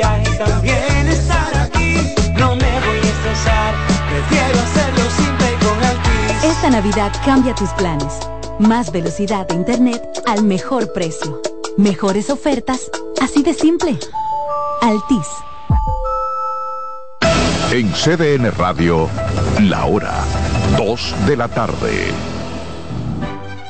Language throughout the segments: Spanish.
viaje también estar aquí. No me voy a estresar, prefiero hacerlo simple con Altis. Esta Navidad cambia tus planes. Más velocidad de internet al mejor precio. Mejores ofertas, así de simple. Altis. En CDN Radio, la hora 2 de la tarde.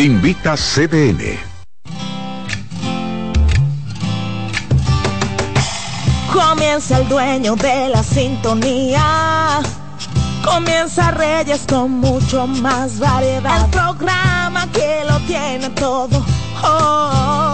Invita CDN. Comienza el dueño de la sintonía. Comienza Reyes con mucho más variedad. El programa que lo tiene todo. Oh, oh, oh.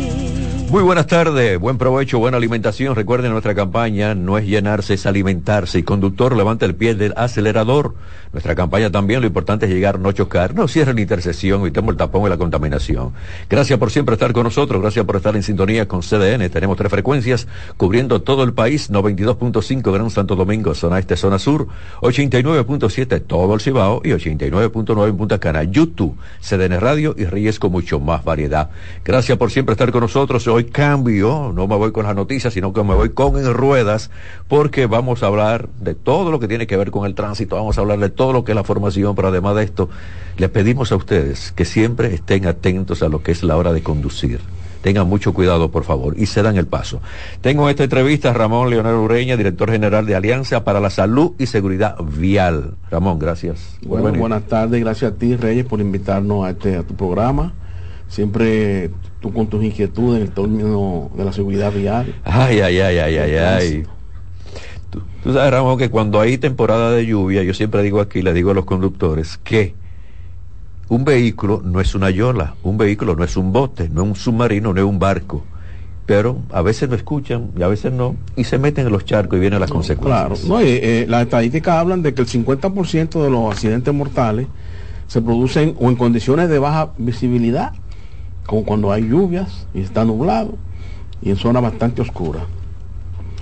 Muy buenas tardes, buen provecho, buena alimentación. Recuerden nuestra campaña, no es llenarse, es alimentarse. Y conductor, levanta el pie del acelerador. Nuestra campaña también, lo importante es llegar, no chocar. No cierre la intersección, evitemos el tapón y la contaminación. Gracias por siempre estar con nosotros, gracias por estar en sintonía con CDN. Tenemos tres frecuencias cubriendo todo el país, 92.5 Gran Santo Domingo, zona este, zona sur, 89.7 todo el Cibao y 89.9 en Punta Cana, YouTube, CDN Radio y Reyes con mucho más variedad. Gracias por siempre estar con nosotros. Hoy cambio, no me voy con las noticias, sino que me voy con en ruedas, porque vamos a hablar de todo lo que tiene que ver con el tránsito, vamos a hablar de todo lo que es la formación, pero además de esto, les pedimos a ustedes que siempre estén atentos a lo que es la hora de conducir. Tengan mucho cuidado, por favor, y se dan el paso. Tengo en esta entrevista a Ramón Leonel Ureña, director general de Alianza para la Salud y Seguridad Vial. Ramón, gracias. Bueno, buenas tardes, gracias a ti, Reyes, por invitarnos a, este, a tu programa. Siempre tú con tus inquietudes en el término de la seguridad vial. Ay, ay, ay, ay, ay, ay. Tú, tú, sabes, Ramón, que cuando hay temporada de lluvia, yo siempre digo aquí, le digo a los conductores, que un vehículo no es una yola, un vehículo no es un bote, no es un submarino, no es un barco. Pero a veces no escuchan y a veces no, y se meten en los charcos y vienen las no, consecuencias. Claro, no, eh, eh, las estadísticas hablan de que el 50% de los accidentes mortales se producen o en condiciones de baja visibilidad como cuando hay lluvias y está nublado y en zona bastante oscura.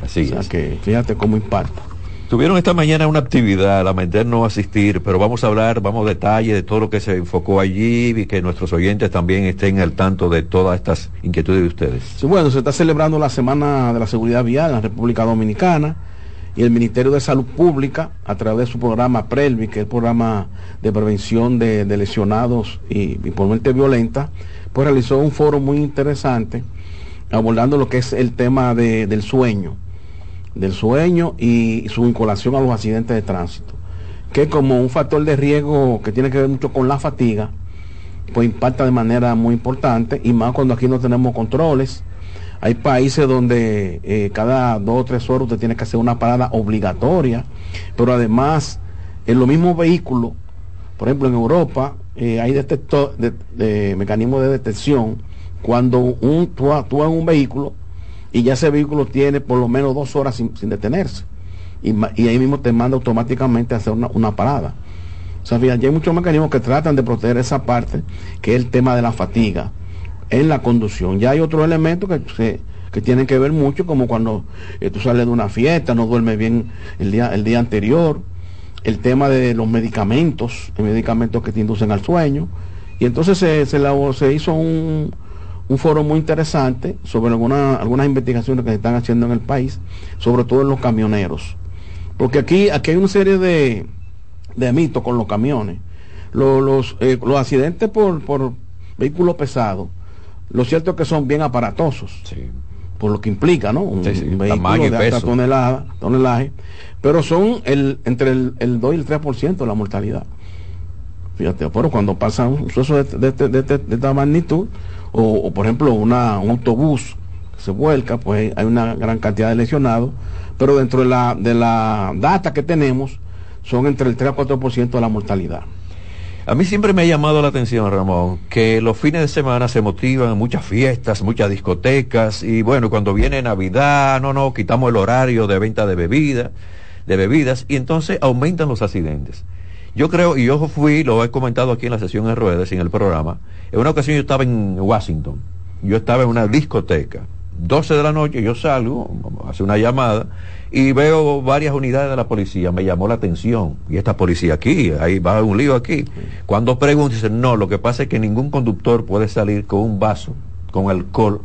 Así o sea es. que fíjate cómo impacta. Tuvieron esta mañana una actividad, lamentar no asistir, pero vamos a hablar, vamos a detalle de todo lo que se enfocó allí y que nuestros oyentes también estén al tanto de todas estas inquietudes de ustedes. Sí, bueno, se está celebrando la Semana de la Seguridad Vial en la República Dominicana y el Ministerio de Salud Pública, a través de su programa PRELVI, que es el programa de prevención de, de lesionados y, y por muerte violenta, realizó un foro muy interesante abordando lo que es el tema de, del sueño, del sueño y su vinculación a los accidentes de tránsito, que como un factor de riesgo que tiene que ver mucho con la fatiga, pues impacta de manera muy importante y más cuando aquí no tenemos controles. Hay países donde eh, cada dos o tres horas usted tiene que hacer una parada obligatoria, pero además en los mismos vehículos, por ejemplo en Europa, eh, hay detector, de, mecanismos de detección cuando un, tú, tú en un vehículo y ya ese vehículo tiene por lo menos dos horas sin, sin detenerse y, y, ahí mismo te manda automáticamente a hacer una, una parada. O sea, fíjate, hay muchos mecanismos que tratan de proteger esa parte, que es el tema de la fatiga en la conducción. Ya hay otros elementos que, se, que tienen que ver mucho, como cuando eh, tú sales de una fiesta, no duermes bien el día, el día anterior, el tema de los medicamentos, medicamentos que te inducen al sueño. Y entonces se, se, la, se hizo un, un, foro muy interesante sobre alguna, algunas investigaciones que se están haciendo en el país, sobre todo en los camioneros. Porque aquí, aquí hay una serie de, de mitos con los camiones. Los, los, eh, los accidentes por, por vehículos pesados, lo cierto es que son bien aparatosos. Sí. por lo que implica, ¿no? Un, Sí, sí, un vehículo de alta tonelada, tonelaje, pero son el, entre el, el 2 y el 3% de la mortalidad. Fíjate, pero cuando pasa un suceso de, de- de- de- esta magnitud, o, o, por ejemplo una, un autobús que se vuelca, pues hay una gran cantidad de lesionados, pero dentro de la, de la data que tenemos, son entre el 3 a 4% de la mortalidad. A mí siempre me ha llamado la atención, Ramón, que los fines de semana se motivan muchas fiestas, muchas discotecas y bueno, cuando viene Navidad, no, no, quitamos el horario de venta de bebida, de bebidas y entonces aumentan los accidentes. Yo creo, y yo fui, lo he comentado aquí en la sesión de ruedas, en el programa, en una ocasión yo estaba en Washington, yo estaba en una discoteca, 12 de la noche, yo salgo, hace una llamada, y veo varias unidades de la policía, me llamó la atención, y esta policía aquí, ahí va un lío aquí. Cuando pregunto, dicen, no, lo que pasa es que ningún conductor puede salir con un vaso, con alcohol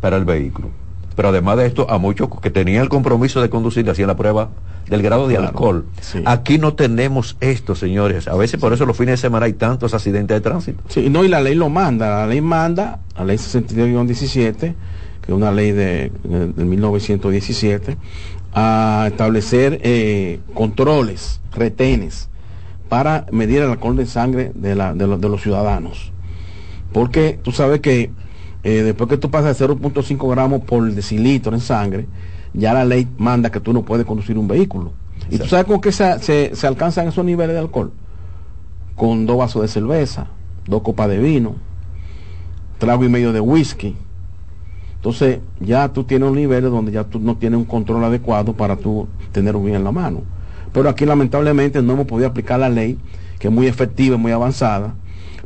para el vehículo. Pero además de esto, a muchos que tenían el compromiso de conducir, le hacían la prueba del grado de Claro, alcohol. sí. Aquí no tenemos esto, señores. A veces por eso los fines de semana hay tantos accidentes de tránsito. Sí, no, y la ley lo manda, la ley manda, la ley 62-17, que es una ley de, de- de 1917, a establecer eh, controles, retenes, para medir el alcohol de sangre de, la- de los ciudadanos. Porque tú sabes que eh, después que tú pasas de 0.5 gramos por decilitro en sangre, ya la ley manda que tú no puedes conducir un vehículo. ¿Y tú sabes con qué se, se- se alcanzan esos niveles de alcohol? Con dos vasos de cerveza, dos copas de vino, trago y medio de whisky. Entonces ya tú tienes un nivel donde ya tú no tienes un control adecuado para tú tener un bien en la mano. Pero aquí lamentablemente no hemos podido aplicar la ley, que es muy efectiva y muy avanzada,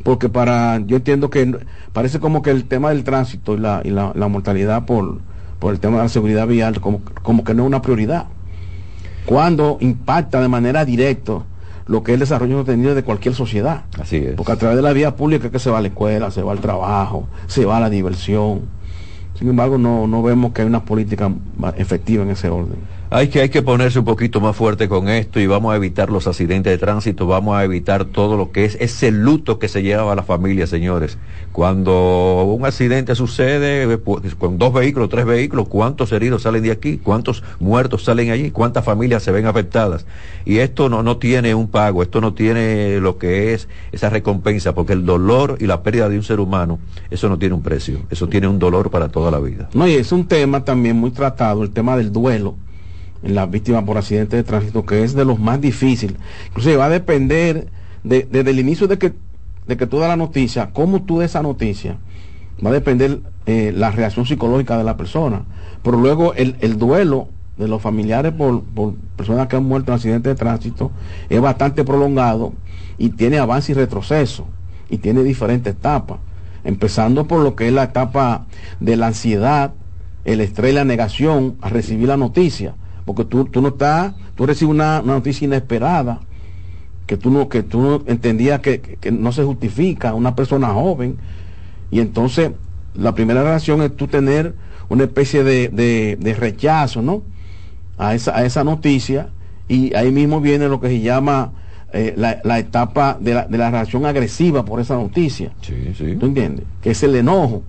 porque para, yo entiendo que parece como que el tema del tránsito y la, y la, la mortalidad por, por el tema de la seguridad vial como, como que no es una prioridad. Cuando impacta de manera directa lo que es el desarrollo sostenible de cualquier sociedad. Así es. Porque a través de la vía pública es que se va a la escuela, se va al trabajo, se va a la diversión. Sin embargo, no, no vemos que hay una política efectiva en ese orden. Hay que, hay que ponerse un poquito más fuerte con esto y vamos a evitar los accidentes de tránsito, vamos a evitar todo lo que es ese luto que se lleva a la familia, señores. Cuando un accidente sucede eh, pues, con dos vehículos, tres vehículos, ¿cuántos heridos salen de aquí? ¿Cuántos muertos salen allí? ¿Cuántas familias se ven afectadas? Y esto no, no tiene un pago, esto no tiene lo que es esa recompensa, porque el dolor y la pérdida de un ser humano, eso no tiene un precio, eso tiene un dolor para toda la vida. No, y es un tema también muy tratado, el tema del duelo en las víctimas por accidentes de tránsito, que es de los más difíciles. Inclusive va a depender de- desde el inicio de que, de que tú das la noticia, cómo tú des esa noticia, va a depender eh, la reacción psicológica de la persona. Pero luego el, el duelo de los familiares por, por personas que han muerto en accidentes de tránsito es bastante prolongado y tiene avance y retroceso y tiene diferentes etapas, empezando por lo que es la etapa de la ansiedad, el estrés y la negación a recibir la noticia, porque tú, tú no estás, tú recibes una, una noticia inesperada, que tú no, que tú no entendías que, que- que no se justifica, una persona joven, y entonces la primera reacción es tú tener una especie de, de- de rechazo, ¿no? A esa, a esa noticia, y ahí mismo viene lo que se llama eh, la, la etapa de la, de la reacción agresiva por esa noticia. Sí, sí. ¿Tú entiendes? Que es el enojo.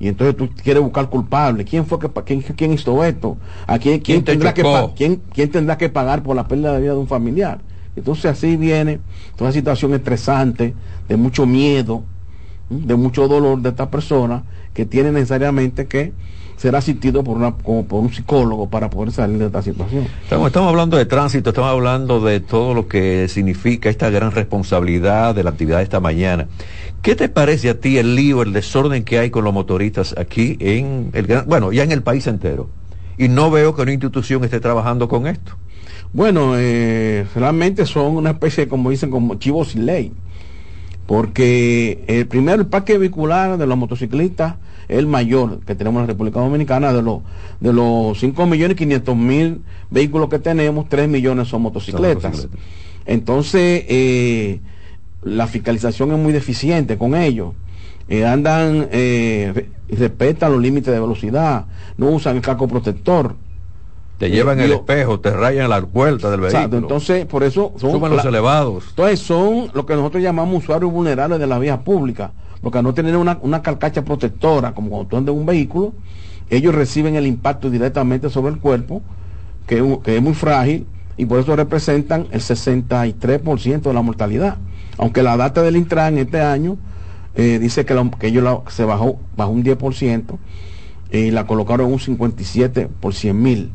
Y entonces tú quieres buscar culpable. ¿Quién fue que quién, quién hizo esto? ¿A quién, quién ¿Quién te tendrá que quién, quién tendrá que pagar por la pérdida de vida de un familiar? Entonces así viene toda situación estresante, de mucho miedo, de mucho dolor de esta persona que tiene necesariamente que ser asistido por una como por un psicólogo para poder salir de esta situación. Estamos, estamos hablando de tránsito, estamos hablando de todo lo que significa esta gran responsabilidad de la actividad de esta mañana. ¿Qué te parece a ti el lío, el desorden que hay con los motoristas aquí en el gran, bueno, ya en el país entero? Y no veo que una institución esté trabajando con esto. Bueno, eh, realmente son una especie, como dicen, como chivos sin ley. Porque el primero, el parque vehicular de los motociclistas el mayor que tenemos en la República Dominicana. De los, de los 5 millones 500 mil vehículos que tenemos, 3 millones son motocicletas. Entonces, eh, la fiscalización es muy deficiente con ellos. Eh, andan, eh, re- respetan los límites de velocidad, no usan el casco protector. Te Eh, llevan el yo- espejo, te rayan la puerta del vehículo. Exacto, entonces por eso son, los la- elevados. entonces son lo que nosotros llamamos usuarios vulnerables de la vía pública, porque no tener una, una carcacha protectora, como cuando tú andas en un vehículo, ellos reciben el impacto directamente sobre el cuerpo, que, es muy frágil, y por eso representan el 63% de la mortalidad. Aunque la data del Intran este año eh, dice que, ellos se bajó, bajó un 10% y la colocaron un 57 por 100 mil.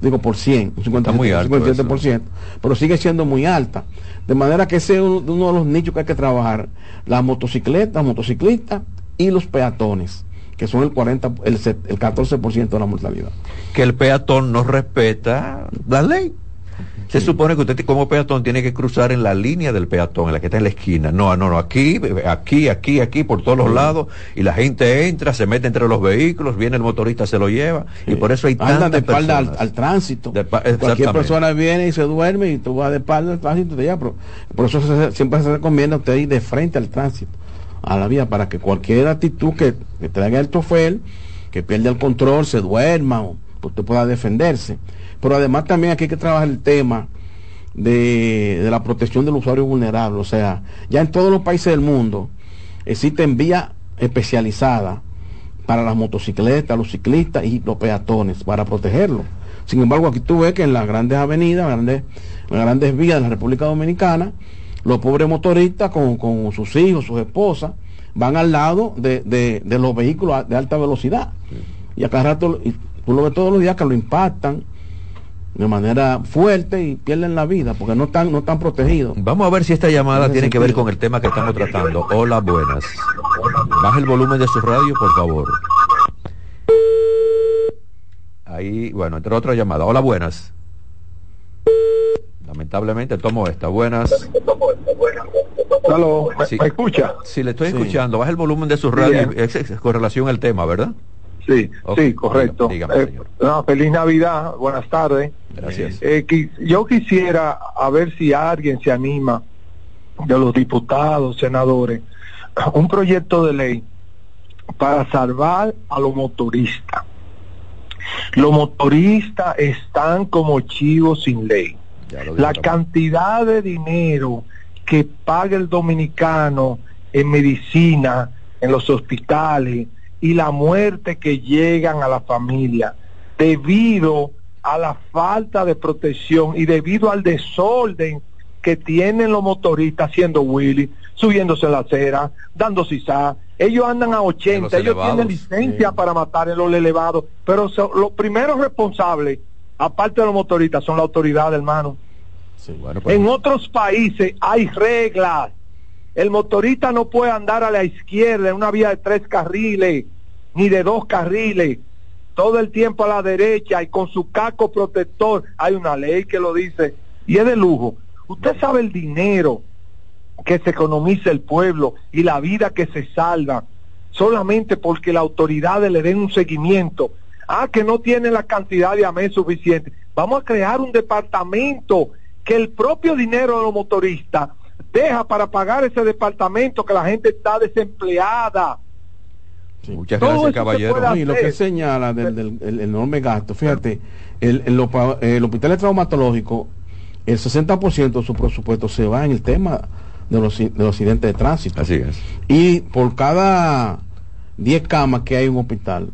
Digo por 100, un 57, muy alto 57%, pero sigue siendo muy alta. De manera que ese es uno, uno de los nichos que hay que trabajar. Las motocicletas, motociclistas y los peatones, que son el 40, el, el 14% de la mortalidad. que el peatón no respeta la ley. Se supone que usted como peatón tiene que cruzar en la línea del peatón, en la que está en la esquina. No, no, no, aquí, aquí, aquí, aquí, por todos los lados, y la gente entra, se mete entre los vehículos, viene el motorista, se lo lleva, y por eso hay Andan tantas de espalda al, tránsito. De Cualquier persona viene y se duerme y tú vas de espalda al tránsito y te lleva, pero por eso se- siempre se recomienda a usted ir de frente al tránsito, a la vía, para que cualquier actitud que, que traiga el chofer, que pierda el control, se duerma o que usted pueda defenderse. Pero además también aquí hay que trabajar el tema de, de la protección del usuario vulnerable. O sea, ya en todos los países del mundo existen vías especializadas para las motocicletas, los ciclistas y los peatones para protegerlos. Sin embargo, aquí tú ves que en las grandes avenidas, grandes, las grandes vías de la República Dominicana, los pobres motoristas con, con sus hijos, sus esposas, van al lado de, de- de los vehículos de alta velocidad. Y a cada rato, y tú lo ves todos los días que lo impactan de manera fuerte y pierden la vida porque no están, no están protegidos. Vamos a ver si esta llamada tiene que ver con el tema que estamos tratando. Hola, buenas. Baja el volumen de su radio, por favor. Ahí, bueno, entre otra llamada. Hola, buenas. Lamentablemente tomo esta. Buenas. Aló, ¿me, Sí. me escucha? Si le estoy Sí. escuchando, baja el volumen de su radio Bien. es- es con relación al tema, ¿verdad? Sí, sí, correcto. dígame, Eh, no, feliz Navidad, buenas tardes. Gracias. Eh, yo quisiera a ver si alguien se anima de los diputados, senadores, un proyecto de ley para salvar a los motoristas. Los motoristas están como chivos sin ley. La cantidad de dinero que paga el dominicano en medicina, en los hospitales y la muerte que llegan a la familia debido a la falta de protección y debido al desorden que tienen los motoristas haciendo Willy, subiéndose la acera, dando sisá. Ellos andan a 80, ellos elevados, tienen licencia sí. para matar en los elevados, pero so- los primeros responsables, aparte de los motoristas, son la autoridad, hermano. Sí. Bueno, pues, En otros países hay reglas. El motorista no puede andar a la izquierda en una vía de tres carriles, ni de dos carriles, todo el tiempo a la derecha y con su casco protector. Hay una ley que lo dice y es de lujo. Usted sabe el dinero que se economiza el pueblo y la vida que se salva solamente porque las autoridades le den un seguimiento. Ah, que no tiene la cantidad de AME suficiente. Vamos a crear un departamento que el propio dinero de los motoristas deja para pagar ese departamento que la gente está desempleada. Sí. muchas todo gracias, caballero. No, y lo que señala del, del- el enorme gasto, fíjate, el, el, el hospital traumatológico, el 60% de su presupuesto se va en el tema de los, de los accidentes de tránsito. Así es. Y por cada 10 camas que hay en un hospital,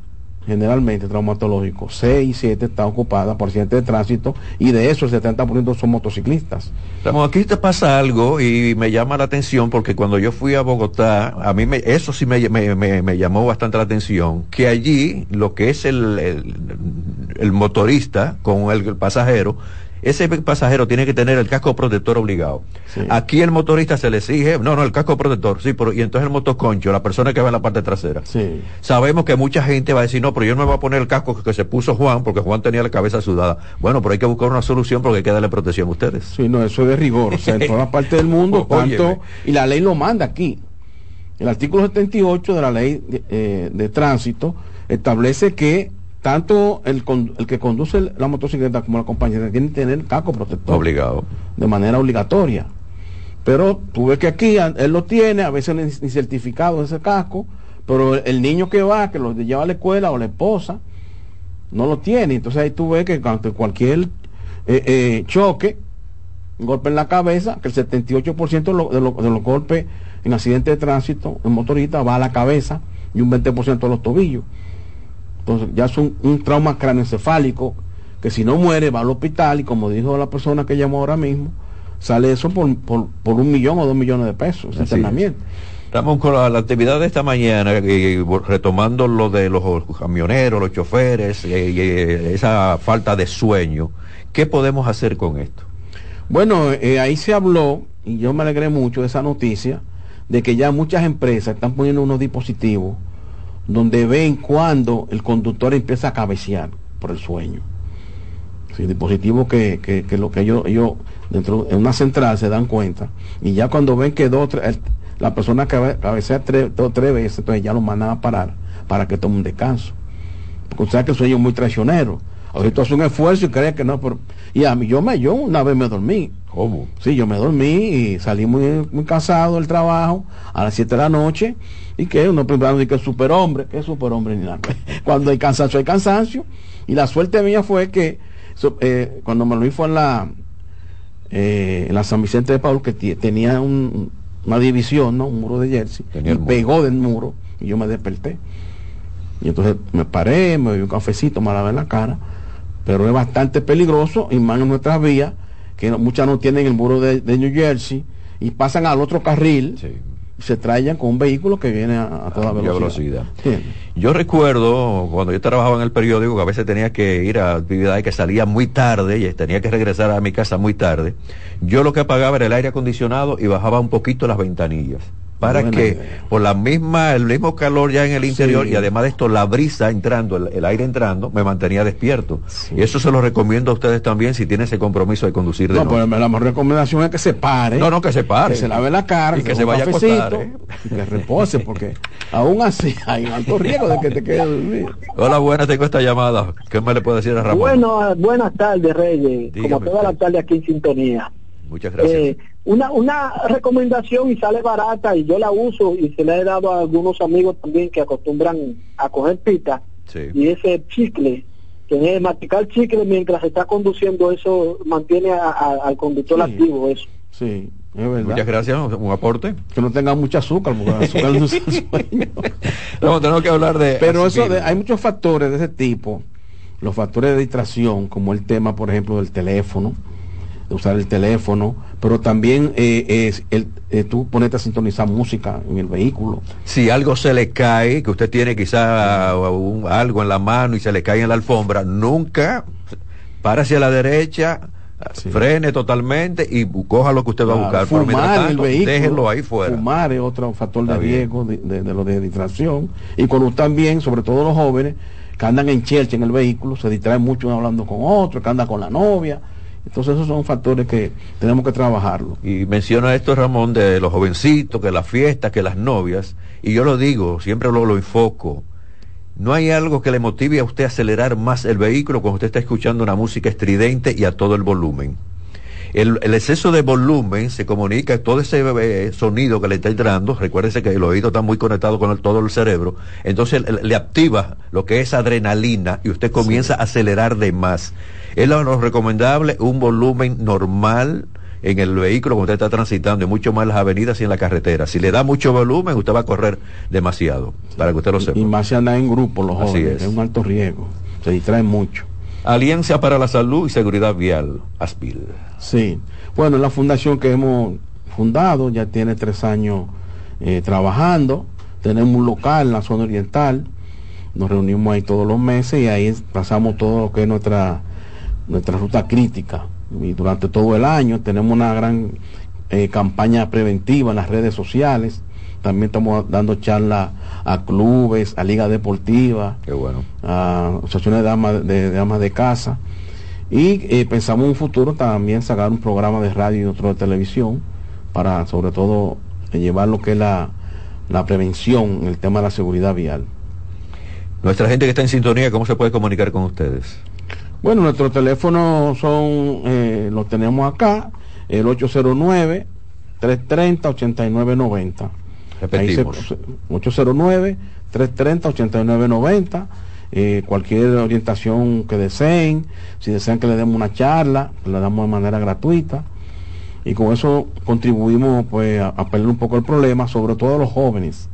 generalmente traumatológico, 6 y 7 están ocupadas por accidentes de tránsito y de eso el 70% son motociclistas. Ramón, aquí te pasa algo y me llama la atención porque cuando yo fui a Bogotá, a mí me, eso sí me, me- me- llamó bastante la atención, que allí lo que es el, el motorista con el, pasajero, ese pasajero tiene que tener el casco protector obligado. Sí. Aquí el motorista se le exige, no, no, el casco protector, sí, pero y entonces el motoconcho, la persona que va en la parte trasera. Sí. Sabemos que mucha gente va a decir, no, pero yo no me voy a poner el casco que se puso Juan, porque Juan tenía la cabeza sudada. Bueno, pero hay que buscar una solución porque hay que darle protección a ustedes. Sí, no, eso es de rigor. O sea, en todas partes del mundo, tanto, y la ley lo manda aquí. El artículo 78 de la ley de, eh, de tránsito establece que tanto el, con- el que conduce la motocicleta como la compañera tienen que tener casco protector Obligado. de manera obligatoria. Pero tú ves que aquí él lo tiene, a veces ni, certificado ese casco, pero el, niño que va, que lo lleva a la escuela o la esposa, no lo tiene. Entonces ahí tú ves que ante cualquier eh, eh, choque, un golpe en la cabeza, que el 78% de, lo- de, lo- de los golpes en accidentes de tránsito en motorista va a la cabeza y un 20% a los tobillos. Entonces ya es un, un trauma cráneoencefálico que si no muere va al hospital y como dijo la persona que llamó ahora mismo, sale eso por, por, por un millón o dos millones de pesos, ese internamiento. Ramón, con la, la actividad de esta mañana, y retomando lo de los camioneros, los choferes, eh, eh, esa falta de sueño, ¿qué podemos hacer con esto? Bueno, eh, ahí se habló, y yo me alegré mucho de esa noticia, de que ya muchas empresas están poniendo unos dispositivos donde ven cuando el conductor empieza a cabecear por el sueño. Sí, dispositivos que, que, que lo que ellos, ellos dentro en una central se dan cuenta y ya cuando ven que dos, tres, el- la persona cabe- cabecea tres, dos, tres veces, entonces ya lo mandan a parar para que tome un descanso. Porque usted sabe que el sueño es muy traicionero. Ahorita hace un esfuerzo y cree que no, pero... Y a mí, yo, me, yo una vez me dormí. ¿Cómo? Sí, yo me dormí y salí muy, muy cansado del trabajo a las 7 de la noche. ¿Y que Uno primero dice que es superhombre. que es superhombre? Ni nada. Cuando hay cansancio, hay cansancio. Y la suerte mía fue que eh, cuando me lo vi fue en la, eh, en la San Vicente de Paul, que tenía un- una división, ¿no? Un muro de jersey. Tenía y pegó del muro y yo me desperté. Y entonces me paré, me bebí un cafecito, me lavé la cara. Pero es bastante peligroso y más en nuestras vías, que no- muchas no tienen el muro de, de New Jersey y pasan al otro carril Sí. Se traen con un vehículo que viene a, a toda A mucha velocidad. velocidad. Yo recuerdo cuando yo trabajaba en el periódico que a veces tenía que ir a actividades que salía muy tarde y tenía que regresar a mi casa muy tarde. Yo lo que apagaba era el aire acondicionado y bajaba un poquito las ventanillas. Para Buena que idea. por la misma, el mismo calor ya en el interior Sí. y además de esto la brisa entrando, el, el aire entrando, me mantenía despierto. Sí. Y eso se lo recomiendo a ustedes también si tienen ese compromiso de conducir de No, noche. pero la mejor recomendación es que se pare. No, no, que se pare. Que se lave la cara, Y que se vaya a acostar, ¿eh? y que repose, porque aún así hay un alto riesgo de que te quede dormido. Hola, buenas, tengo esta llamada. ¿Qué me le puede decir a Ramón? Bueno, buenas tardes, Reyes. Dígame Como toda la tarde aquí en sintonía. Muchas gracias. Eh, una, una recomendación y sale barata y yo la uso y se la he dado a algunos amigos también que acostumbran a coger pita sí. y ese chicle, que es masticar chicle mientras se está conduciendo, eso mantiene a- a- al conductor Sí. activo, eso. Sí, es verdad. Muchas gracias. Un aporte. Que no tenga mucho azúcar, porque el azúcar no es el sueño. No, tenemos que hablar de. Pero eso, de- hay muchos factores de ese tipo, los factores de distracción, como el tema, por ejemplo, del teléfono, usar el teléfono, pero también eh, es el, eh, tú ponerte a sintonizar música en el vehículo. Si algo se le cae, que usted tiene quizá un- algo en la mano y se le cae en la alfombra, nunca para hacia la derecha, Sí. frene totalmente y coja lo que usted va a buscar. Fumar en el tanto, vehículo, déjelo ahí fuera. Fumar es otro factor Está de bien. riesgo de, de- de lo de distracción. Y cuando están bien, sobre todo los jóvenes, que andan en chelcha en el vehículo, se distraen mucho hablando con otro, que anda con la novia. Entonces esos son factores que tenemos que trabajarlo. Y menciona esto Ramón de los jovencitos, que las fiestas, que las novias, y yo lo digo, siempre lo, lo enfoco. No hay algo que le motive a usted a acelerar más el vehículo cuando usted está escuchando una música estridente y a todo el volumen. El, el exceso de volumen se comunica, todo ese eh, sonido que le está entrando, recuérdese que el oído está muy conectado con el- todo el cerebro, entonces le, le activa lo que es adrenalina y usted comienza a acelerar de más. Es lo, lo recomendable un volumen normal en el vehículo cuando usted está transitando, y mucho más en las avenidas y en la carretera. Si le da mucho volumen, usted va a correr demasiado, para que usted lo sepa. Y más si andan en grupo los Así jóvenes, es. es un alto riesgo. Se distraen mucho. Alianza para la Salud y Seguridad Vial, ASPIL. Sí. Bueno, la fundación que hemos fundado, ya tiene tres años eh, trabajando. Tenemos un local en la zona oriental. Nos reunimos ahí todos los meses y ahí pasamos todo lo que es nuestra, nuestra ruta crítica. Y durante todo el año tenemos una gran eh, campaña preventiva en las redes sociales. También estamos dando charlas a clubes, a ligas deportivas bueno. a asociaciones de damas de, de amas de casa y eh, pensamos en un futuro también sacar un programa de radio y otro de televisión para sobre todo llevar lo que es la, la prevención en el tema de la seguridad vial. Nuestra gente que está en sintonía, ¿cómo se puede comunicar con ustedes? Bueno, nuestros teléfonos son, eh, los tenemos acá, el 809 330 8990 Ahí se- Repetimos. 809 330 8990 eh, cualquier orientación que deseen, si desean que le demos una charla, la damos de manera gratuita y con eso contribuimos pues a, a pelear un poco el problema, sobre todo los jóvenes,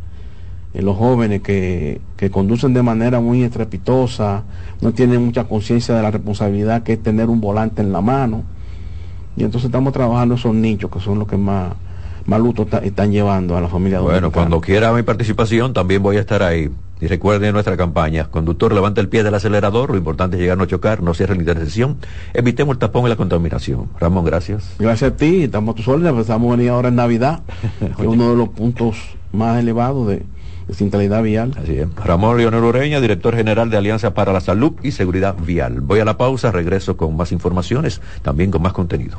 eh, los jóvenes que, que conducen de manera muy estrepitosa, no tienen mucha conciencia de la responsabilidad que es tener un volante en la mano. Y entonces estamos trabajando esos nichos que son los que más, más luto ta- están llevando a la familia Bueno, dominicana. cuando quiera mi participación también voy a estar ahí. Y recuerden nuestra campaña. Conductor, levanta el pie del acelerador. Lo importante es llegar a no chocar, no cierre la intersección. Evitemos el tapón y la contaminación. Ramón, gracias. Gracias a ti, estamos a tus órdenes, pues estamos venir ahora en Navidad, que es uno de los puntos más elevados de, de centralidad vial. Así es. Ramón Leonel Ureña, director general de Alianza para la Salud y Seguridad Vial. Voy a la pausa, regreso con más informaciones, también con más contenido.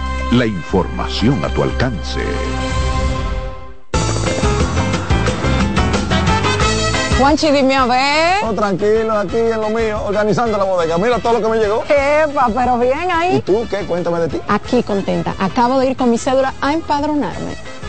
La información a tu alcance. Juanchi, dime a ver. Oh, tranquilo, aquí en lo mío, organizando la bodega. Mira todo lo que me llegó. Epa, pero bien ahí. ¿Y tú qué? Cuéntame de ti. Aquí contenta. Acabo de ir con mi cédula a empadronarme.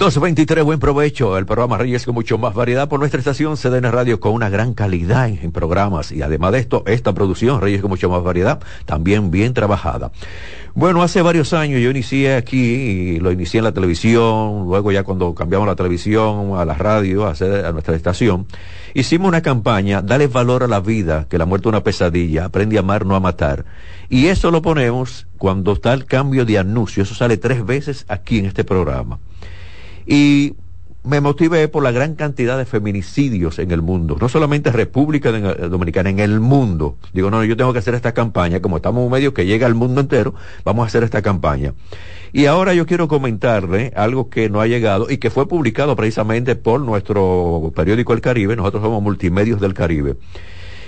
223, buen provecho. El programa Reyes con mucho más variedad por nuestra estación CDN Radio con una gran calidad en, programas. Y además de esto, esta producción, Reyes con mucho más variedad, también bien trabajada. Bueno, hace varios años yo inicié aquí, y lo inicié en la televisión, luego ya cuando cambiamos la televisión a la radio, a, a nuestra estación, hicimos una campaña, dale valor a la vida, que la muerte es una pesadilla, aprende a amar, no a matar. Y eso lo ponemos cuando está el cambio de anuncio, eso sale tres veces aquí en este programa. Y me motivé por la gran cantidad de feminicidios en el mundo, no solamente República Dominicana, en el mundo. Digo, no, yo tengo que hacer esta campaña, como estamos un medio que llega al mundo entero, vamos a hacer esta campaña. Y ahora yo quiero comentarle algo que no ha llegado y que fue publicado precisamente por nuestro periódico El Caribe, nosotros somos multimedios del Caribe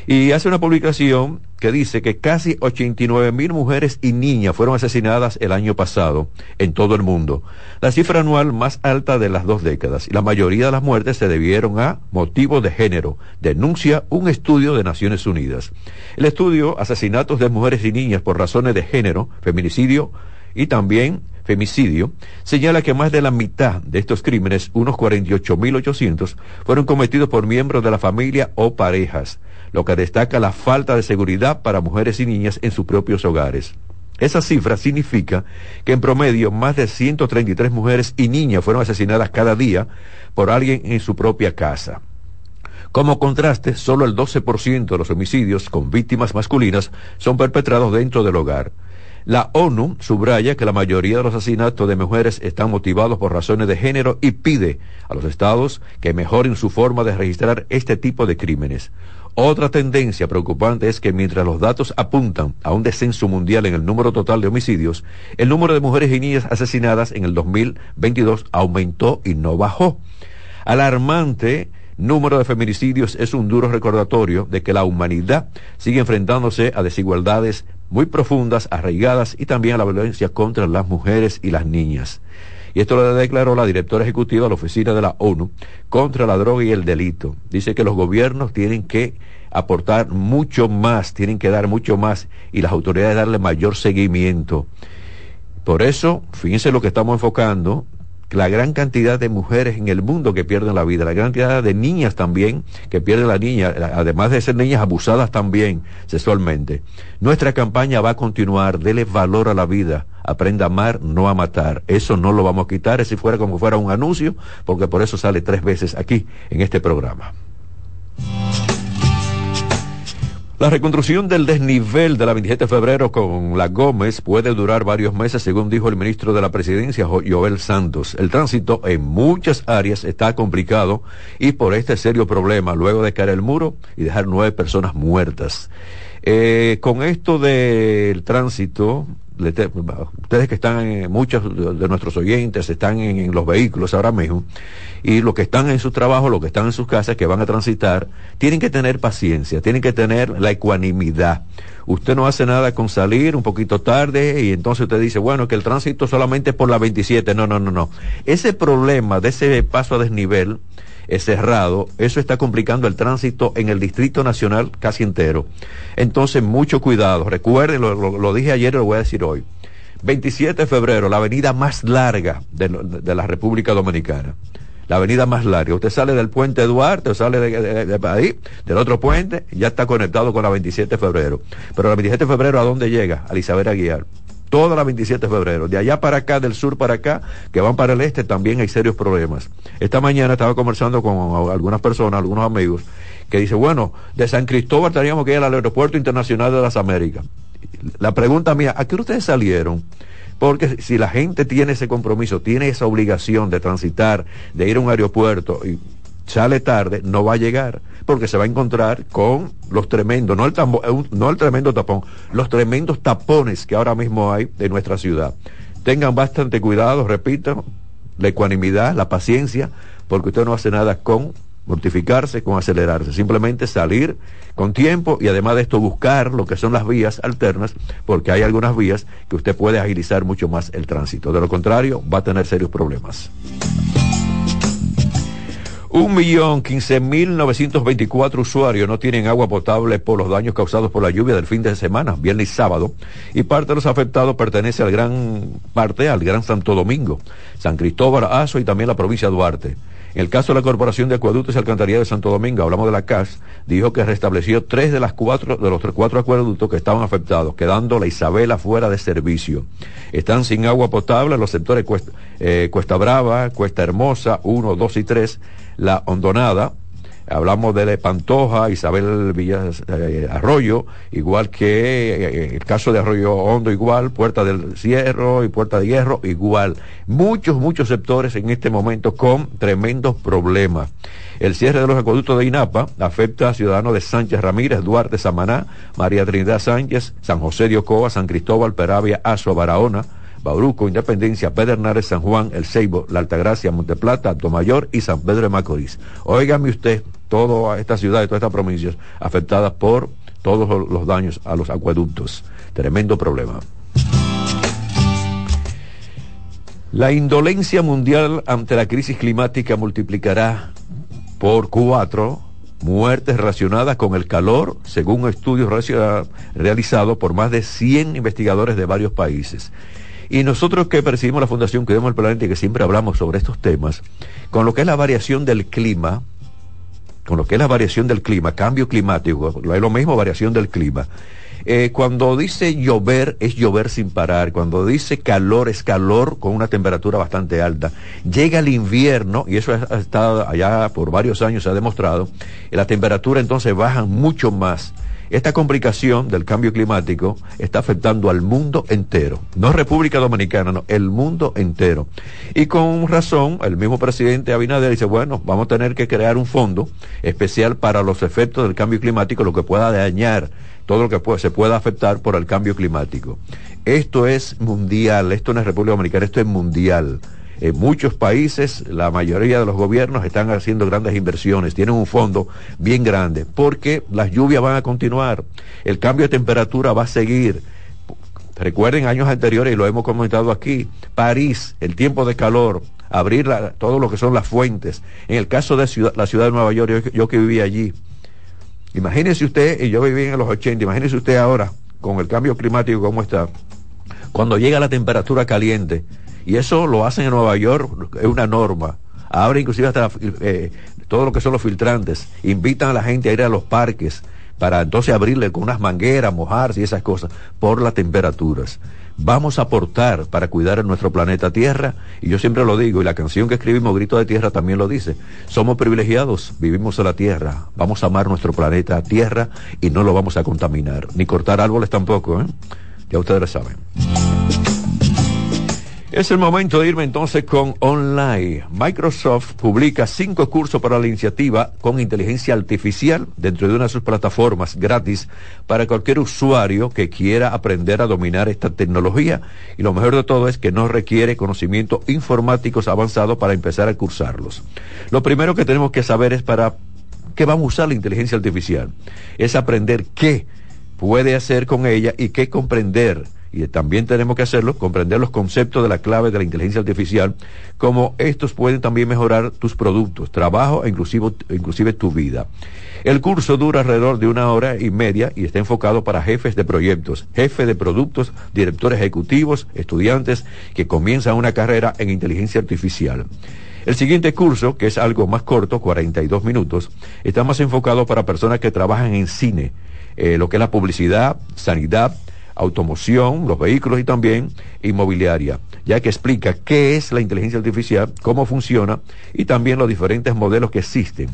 y hace una publicación que dice que casi 89 mil mujeres y niñas fueron asesinadas el año pasado en todo el mundo, la cifra anual más alta de las dos décadas, la mayoría de las muertes se debieron a motivos de género, denuncia un estudio de Naciones Unidas. El estudio Asesinatos de Mujeres y Niñas por razones de género, feminicidio y también femicidio, señala que más de la mitad de estos crímenes, unos 48.800, fueron cometidos por miembros de la familia o parejas lo que destaca la falta de seguridad para mujeres y niñas en sus propios hogares. Esa cifra significa que en promedio más de 133 mujeres y niñas fueron asesinadas cada día por alguien en su propia casa. Como contraste, solo el 12% de los homicidios con víctimas masculinas son perpetrados dentro del hogar. La ONU subraya que la mayoría de los asesinatos de mujeres están motivados por razones de género y pide a los estados que mejoren su forma de registrar este tipo de crímenes. Otra tendencia preocupante es que mientras los datos apuntan a un descenso mundial en el número total de homicidios, el número de mujeres y niñas asesinadas en el 2022 aumentó y no bajó. Alarmante número de feminicidios es un duro recordatorio de que la humanidad sigue enfrentándose a desigualdades muy profundas, arraigadas y también a la violencia contra las mujeres y las niñas. Y esto lo declaró la directora ejecutiva de la Oficina de la ONU contra la droga y el delito. Dice que los gobiernos tienen que aportar mucho más, tienen que dar mucho más y las autoridades darle mayor seguimiento. Por eso, fíjense lo que estamos enfocando, la gran cantidad de mujeres en el mundo que pierden la vida, la gran cantidad de niñas también que pierden la niña, además de ser niñas abusadas también sexualmente. Nuestra campaña va a continuar, dele valor a la vida, aprenda a amar, no a matar. Eso no lo vamos a quitar, si fuera como fuera un anuncio, porque por eso sale tres veces aquí en este programa. La reconstrucción del desnivel de la 27 de febrero con la Gómez puede durar varios meses, según dijo el ministro de la Presidencia, Joel Santos. El tránsito en muchas áreas está complicado y por este serio problema, luego de caer el muro y dejar nueve personas muertas. Eh, con esto del tránsito, ustedes que están, en, muchos de nuestros oyentes están en, los vehículos ahora mismo, y los que están en su trabajo, los que están en sus casas, que van a transitar, tienen que tener paciencia, tienen que tener la ecuanimidad. Usted no hace nada con salir un poquito tarde y entonces usted dice, bueno, que el tránsito solamente es por la 27. No, no, no, no. Ese problema de ese paso a desnivel, es cerrado, eso está complicando el tránsito en el Distrito Nacional casi entero. Entonces, mucho cuidado. Recuerden, lo, dije ayer y lo voy a decir hoy. 27 de febrero, la avenida más larga de, la República Dominicana. La avenida más larga. Usted sale del puente Duarte, sale de, ahí, del otro puente, ya está conectado con la 27 de febrero. Pero la 27 de febrero, ¿a dónde llega? A Isabel Aguiar toda la 27 de febrero. De allá para acá, del sur para acá, que van para el este, también hay serios problemas. Esta mañana estaba conversando con algunas personas, algunos amigos, que dice, bueno, de San Cristóbal teníamos que ir al Aeropuerto Internacional de las Américas. La pregunta mía, ¿a qué ustedes salieron? Porque si la gente tiene ese compromiso, tiene esa obligación de transitar, de ir a un aeropuerto y sale tarde, no va a llegar porque se va a encontrar con los tremendos, no el, eh, no el tremendo tapón, los tremendos tapones que ahora mismo hay de nuestra ciudad. Tengan bastante cuidado, repito, la ecuanimidad, la paciencia, porque usted no hace nada con mortificarse, con acelerarse, simplemente salir con tiempo y además de esto buscar lo que son las vías alternas, porque hay algunas vías que usted puede agilizar mucho más el tránsito. De lo contrario, va a tener serios problemas. Un millón quince mil novecientos veinticuatro usuarios no tienen agua potable por los daños causados por la lluvia del fin de semana, viernes y sábado, y parte de los afectados pertenece al gran parte al Gran Santo Domingo, San Cristóbal, Azo y también la provincia de Duarte. En el caso de la Corporación de Acueductos y Alcantarilla de Santo Domingo, hablamos de la CAS, dijo que restableció tres de las cuatro, de los cuatro acueductos que estaban afectados, quedando la Isabela fuera de servicio. Están sin agua potable los sectores Cuesta, eh, Cuesta Brava, Cuesta Hermosa, 1, 2 y 3, la Hondonada, Hablamos de Pantoja, Isabel Villas eh, Arroyo, igual que eh, el caso de Arroyo Hondo, igual, Puerta del Cierro y Puerta de Hierro, igual. Muchos, muchos sectores en este momento con tremendos problemas. El cierre de los acueductos de INAPA afecta a ciudadanos de Sánchez Ramírez, Duarte, Samaná, María Trinidad Sánchez, San José de Ocoa, San Cristóbal, Peravia, Azo, Barahona, Bauruco, Independencia, Pedernales, San Juan, El Ceibo, La Altagracia, Monteplata, Mayor y San Pedro de Macorís. Óigame usted, toda esta ciudad y todas estas provincias afectadas por todos los daños a los acueductos. Tremendo problema. La indolencia mundial ante la crisis climática multiplicará por cuatro muertes relacionadas con el calor, según estudios realizados por más de 100 investigadores de varios países. Y nosotros que percibimos la Fundación Cuidemos el Planeta y que siempre hablamos sobre estos temas, con lo que es la variación del clima, con lo que es la variación del clima, cambio climático, es lo mismo variación del clima. Eh, cuando dice llover, es llover sin parar. Cuando dice calor, es calor con una temperatura bastante alta. Llega el invierno, y eso ha estado allá por varios años, se ha demostrado, la temperatura entonces baja mucho más. Esta complicación del cambio climático está afectando al mundo entero, no República Dominicana, no, el mundo entero. Y con razón, el mismo presidente Abinader dice, bueno, vamos a tener que crear un fondo especial para los efectos del cambio climático, lo que pueda dañar todo lo que se pueda afectar por el cambio climático. Esto es mundial, esto no es República Dominicana, esto es mundial. En muchos países, la mayoría de los gobiernos están haciendo grandes inversiones, tienen un fondo bien grande, porque las lluvias van a continuar, el cambio de temperatura va a seguir. Recuerden años anteriores, y lo hemos comentado aquí, París, el tiempo de calor, abrir todo lo que son las fuentes. En el caso de la ciudad de Nueva York, yo, que vivía allí, imagínese usted, y yo viví en los 80, imagínese usted ahora, con el cambio climático, cómo está. Cuando llega la temperatura caliente, y eso lo hacen en Nueva York, es una norma. Abre inclusive hasta eh, todo lo que son los filtrantes. Invitan a la gente a ir a los parques para entonces abrirle con unas mangueras, mojarse y esas cosas por las temperaturas. Vamos a aportar para cuidar nuestro planeta Tierra y yo siempre lo digo y la canción que escribimos Grito de Tierra también lo dice. Somos privilegiados, vivimos en la Tierra, vamos a amar nuestro planeta Tierra y no lo vamos a contaminar, ni cortar árboles tampoco, ¿eh? ya ustedes lo saben. Es el momento de irme entonces con online. Microsoft publica cinco cursos para la iniciativa con inteligencia artificial dentro de una de sus plataformas gratis para cualquier usuario que quiera aprender a dominar esta tecnología. Y lo mejor de todo es que no requiere conocimientos informáticos avanzados para empezar a cursarlos. Lo primero que tenemos que saber es para qué vamos a usar la inteligencia artificial. Es aprender qué puede hacer con ella y qué comprender y también tenemos que hacerlo, comprender los conceptos de la clave de la inteligencia artificial, como estos pueden también mejorar tus productos, trabajo e inclusive, inclusive tu vida. El curso dura alrededor de una hora y media y está enfocado para jefes de proyectos, jefes de productos, directores ejecutivos, estudiantes que comienzan una carrera en inteligencia artificial. El siguiente curso, que es algo más corto, 42 minutos, está más enfocado para personas que trabajan en cine, eh, lo que es la publicidad, sanidad, automoción, los vehículos y también inmobiliaria, ya que explica qué es la inteligencia artificial, cómo funciona y también los diferentes modelos que existen.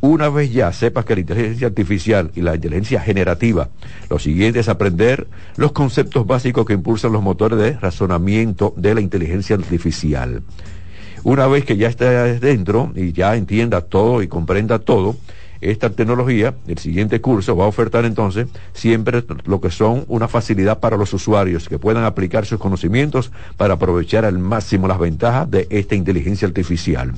Una vez ya sepas que la inteligencia artificial y la inteligencia generativa, lo siguiente es aprender los conceptos básicos que impulsan los motores de razonamiento de la inteligencia artificial. Una vez que ya esté dentro y ya entienda todo y comprenda todo, esta tecnología, el siguiente curso va a ofertar entonces siempre lo que son una facilidad para los usuarios que puedan aplicar sus conocimientos para aprovechar al máximo las ventajas de esta inteligencia artificial.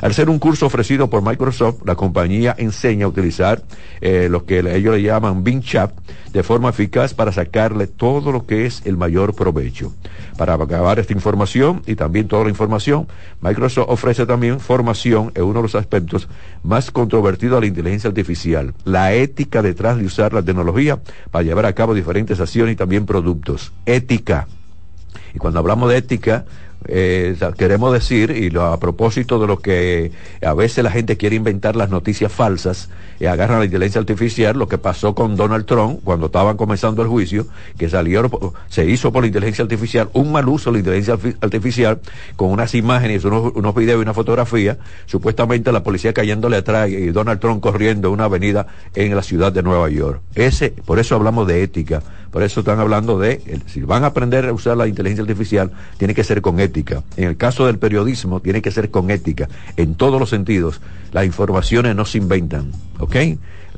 Al ser un curso ofrecido por Microsoft, la compañía enseña a utilizar eh, lo que ellos le llaman Bing Chat de forma eficaz para sacarle todo lo que es el mayor provecho. Para acabar esta información y también toda la información, Microsoft ofrece también formación en uno de los aspectos más controvertidos a la inteligencia artificial, la ética detrás de usar la tecnología para llevar a cabo diferentes acciones y también productos. Ética. Y cuando hablamos de ética, eh, queremos decir, y lo, a propósito de lo que a veces la gente quiere inventar las noticias falsas, y agarran la inteligencia artificial, lo que pasó con Donald Trump cuando estaban comenzando el juicio, que salió, se hizo por la inteligencia artificial, un mal uso de la inteligencia artificial, con unas imágenes, unos, unos videos y una fotografía, supuestamente la policía cayéndole atrás y Donald Trump corriendo una avenida en la ciudad de Nueva York. Ese, por eso hablamos de ética, por eso están hablando de, si van a aprender a usar la inteligencia artificial, tiene que ser con ética. En el caso del periodismo, tiene que ser con ética. En todos los sentidos, las informaciones no se inventan, ¿ok?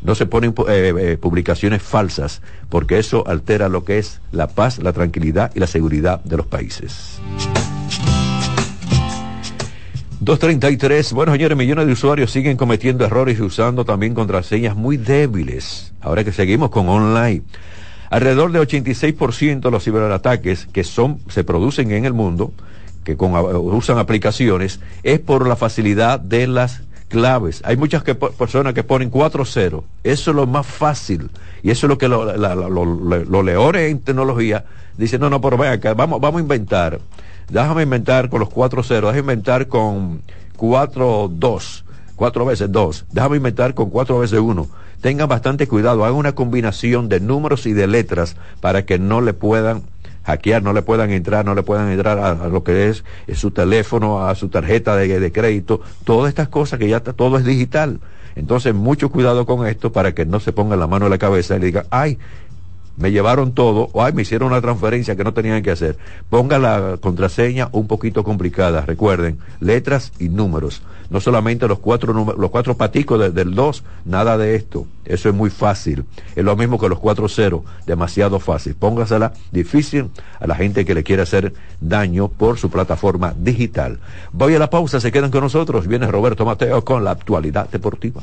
No se ponen eh, eh, publicaciones falsas, porque eso altera lo que es la paz, la tranquilidad y la seguridad de los países. 233. Bueno, señores, millones de usuarios siguen cometiendo errores y usando también contraseñas muy débiles. Ahora que seguimos con online. Alrededor de 86% de los ciberataques que son, se producen en el mundo, que usan aplicaciones, es por la facilidad de las claves. Hay muchas personas que ponen 4-0. Eso es lo más fácil. Y eso es lo que los leones en tecnología dicen, no, no, pero vea acá, vamos, vamos a inventar. Déjame inventar con los 4-0, déjame inventar con 4-2, cuatro veces 2. Déjame inventar con 4 veces 1 tengan bastante cuidado, hagan una combinación de números y de letras para que no le puedan hackear, no le puedan entrar, no le puedan entrar a, lo que es, su teléfono, a su tarjeta de, de, crédito, todas estas cosas que ya está, todo es digital. Entonces, mucho cuidado con esto para que no se ponga la mano en la cabeza y le diga, ay, me llevaron todo, o ay, me hicieron una transferencia que no tenían que hacer. Ponga la contraseña un poquito complicada, recuerden, letras y números. No solamente los cuatro, los cuatro paticos del 2, nada de esto. Eso es muy fácil. Es lo mismo que los cuatro ceros, demasiado fácil. Póngasela difícil a la gente que le quiere hacer daño por su plataforma digital. Voy a la pausa, se quedan con nosotros. Viene Roberto Mateo con la actualidad deportiva.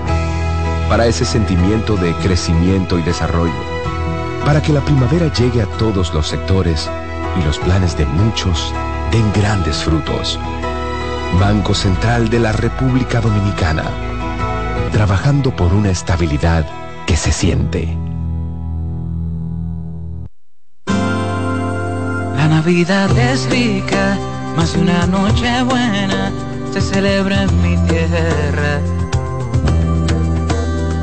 para ese sentimiento de crecimiento y desarrollo, para que la primavera llegue a todos los sectores y los planes de muchos den grandes frutos. Banco Central de la República Dominicana, trabajando por una estabilidad que se siente. La Navidad es rica, más una noche buena se celebra en mi tierra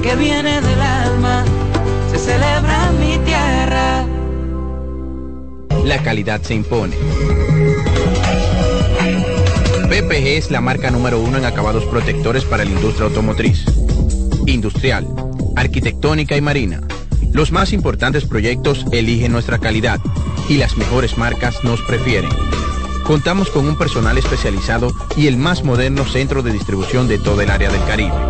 que viene del alma, se celebra en mi tierra. La calidad se impone. PPG es la marca número uno en acabados protectores para la industria automotriz, industrial, arquitectónica y marina. Los más importantes proyectos eligen nuestra calidad y las mejores marcas nos prefieren. Contamos con un personal especializado y el más moderno centro de distribución de todo el área del Caribe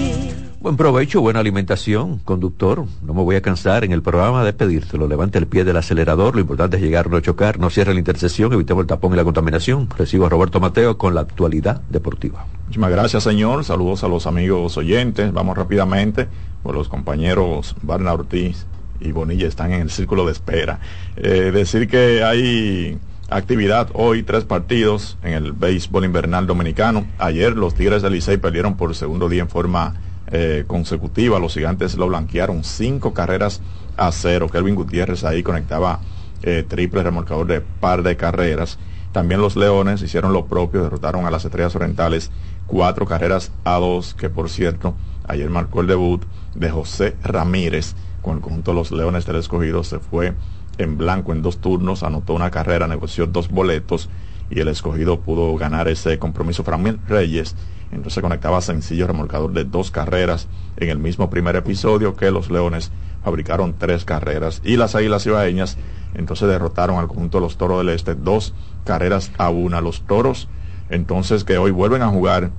Buen provecho, buena alimentación, conductor. No me voy a cansar en el programa de pedírtelo. Levante el pie del acelerador. Lo importante es llegar, no chocar, no cierre la intersección, evitemos el tapón y la contaminación. Recibo a Roberto Mateo con la actualidad deportiva. Muchísimas gracias, señor. Saludos a los amigos oyentes. Vamos rápidamente. Pues los compañeros Barna Ortiz y Bonilla están en el círculo de espera. Eh, decir que hay actividad hoy, tres partidos en el béisbol invernal dominicano. Ayer los Tigres del Licey perdieron por segundo día en forma eh, consecutiva. Los gigantes lo blanquearon cinco carreras a cero. Kelvin Gutiérrez ahí conectaba eh, triple remolcador de par de carreras. También los Leones hicieron lo propio, derrotaron a las Estrellas Orientales cuatro carreras a dos, que por cierto, ayer marcó el debut de José Ramírez con el conjunto de los Leones del Escogido. Se fue en blanco en dos turnos, anotó una carrera, negoció dos boletos y el escogido pudo ganar ese compromiso. Framil Reyes entonces conectaba sencillo remolcador de dos carreras en el mismo primer episodio que los Leones fabricaron tres carreras y las Águilas Ibaeñas entonces derrotaron al conjunto de los Toros del Este dos carreras a una. Los Toros entonces que hoy vuelven a jugar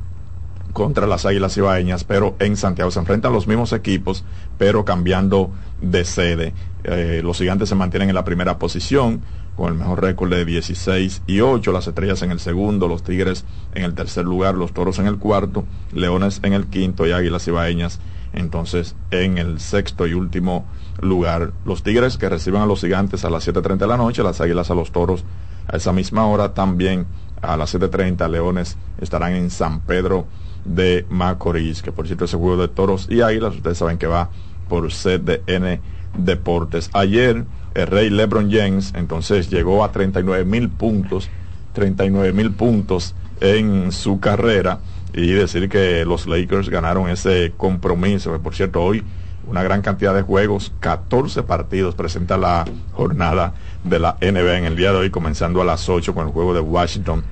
contra las Águilas Ibaeñas, pero en Santiago se enfrentan los mismos equipos, pero cambiando de sede. Eh, los gigantes se mantienen en la primera posición con el mejor récord de 16 y 8, las estrellas en el segundo, los tigres en el tercer lugar, los toros en el cuarto, leones en el quinto y águilas ibaeñas entonces en el sexto y último lugar. Los tigres que reciben a los gigantes a las 7.30 de la noche, las águilas a los toros a esa misma hora también a las 7.30 leones estarán en San Pedro de Macorís, que por cierto ese juego de toros y águilas, ustedes saben que va por CDN Deportes. Ayer el rey LeBron James entonces llegó a 39 mil puntos, 39 mil puntos en su carrera y decir que los Lakers ganaron ese compromiso, por cierto hoy una gran cantidad de juegos, 14 partidos presenta la jornada de la NBA en el día de hoy, comenzando a las 8 con el juego de Washington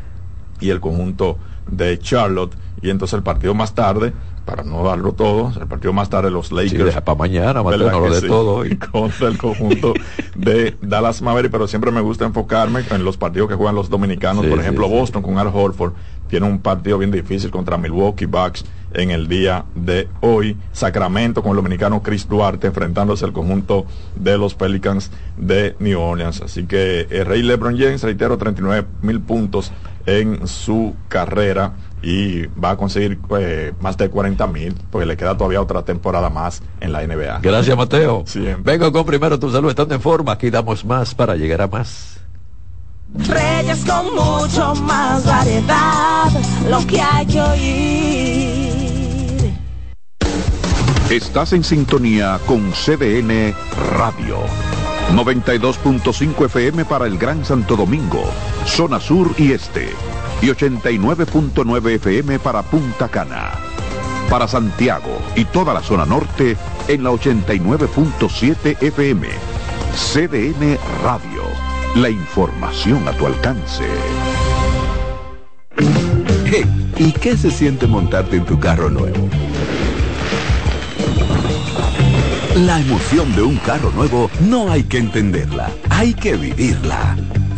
y el conjunto de Charlotte y entonces el partido más tarde para no darlo todo, el partido más tarde los Lakers. para mañana, no lo de todo Contra el conjunto de Dallas Maverick, pero siempre me gusta enfocarme en los partidos que juegan los dominicanos. Por ejemplo, Boston con Al Horford tiene un partido bien difícil contra Milwaukee Bucks en el día de hoy. Sacramento con el dominicano Chris Duarte enfrentándose al conjunto de los Pelicans de New Orleans. Así que el Rey LeBron James, reitero, 39 mil puntos en su carrera y va a conseguir eh, más de 40 mil, porque le queda todavía otra temporada más en la NBA. Gracias, Mateo. Vengo con primero tu salud, estando en forma. Aquí damos más para llegar a más. Reyes con mucho más variedad, lo que hay que oír. Estás en sintonía con CDN Radio. 92.5 FM para el Gran Santo Domingo, zona sur y este y 89.9 FM para Punta Cana. Para Santiago y toda la zona norte en la 89.7 FM. CDN Radio. La información a tu alcance. ¿Y qué se siente montarte en tu carro nuevo? La emoción de un carro nuevo no hay que entenderla, hay que vivirla.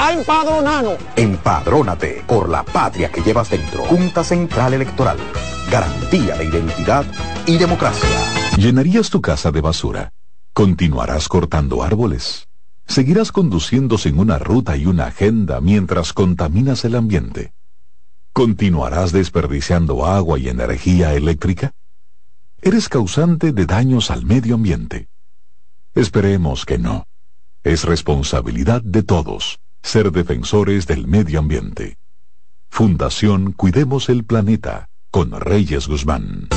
a empadronarnos. Empadrónate por la patria que llevas dentro. Junta Central Electoral. Garantía de identidad y democracia. ¿Llenarías tu casa de basura? ¿Continuarás cortando árboles? ¿Seguirás conduciendo sin una ruta y una agenda mientras contaminas el ambiente? ¿Continuarás desperdiciando agua y energía eléctrica? ¿Eres causante de daños al medio ambiente? Esperemos que no. Es responsabilidad de todos ser defensores del medio ambiente. Fundación Cuidemos el Planeta con Reyes Guzmán.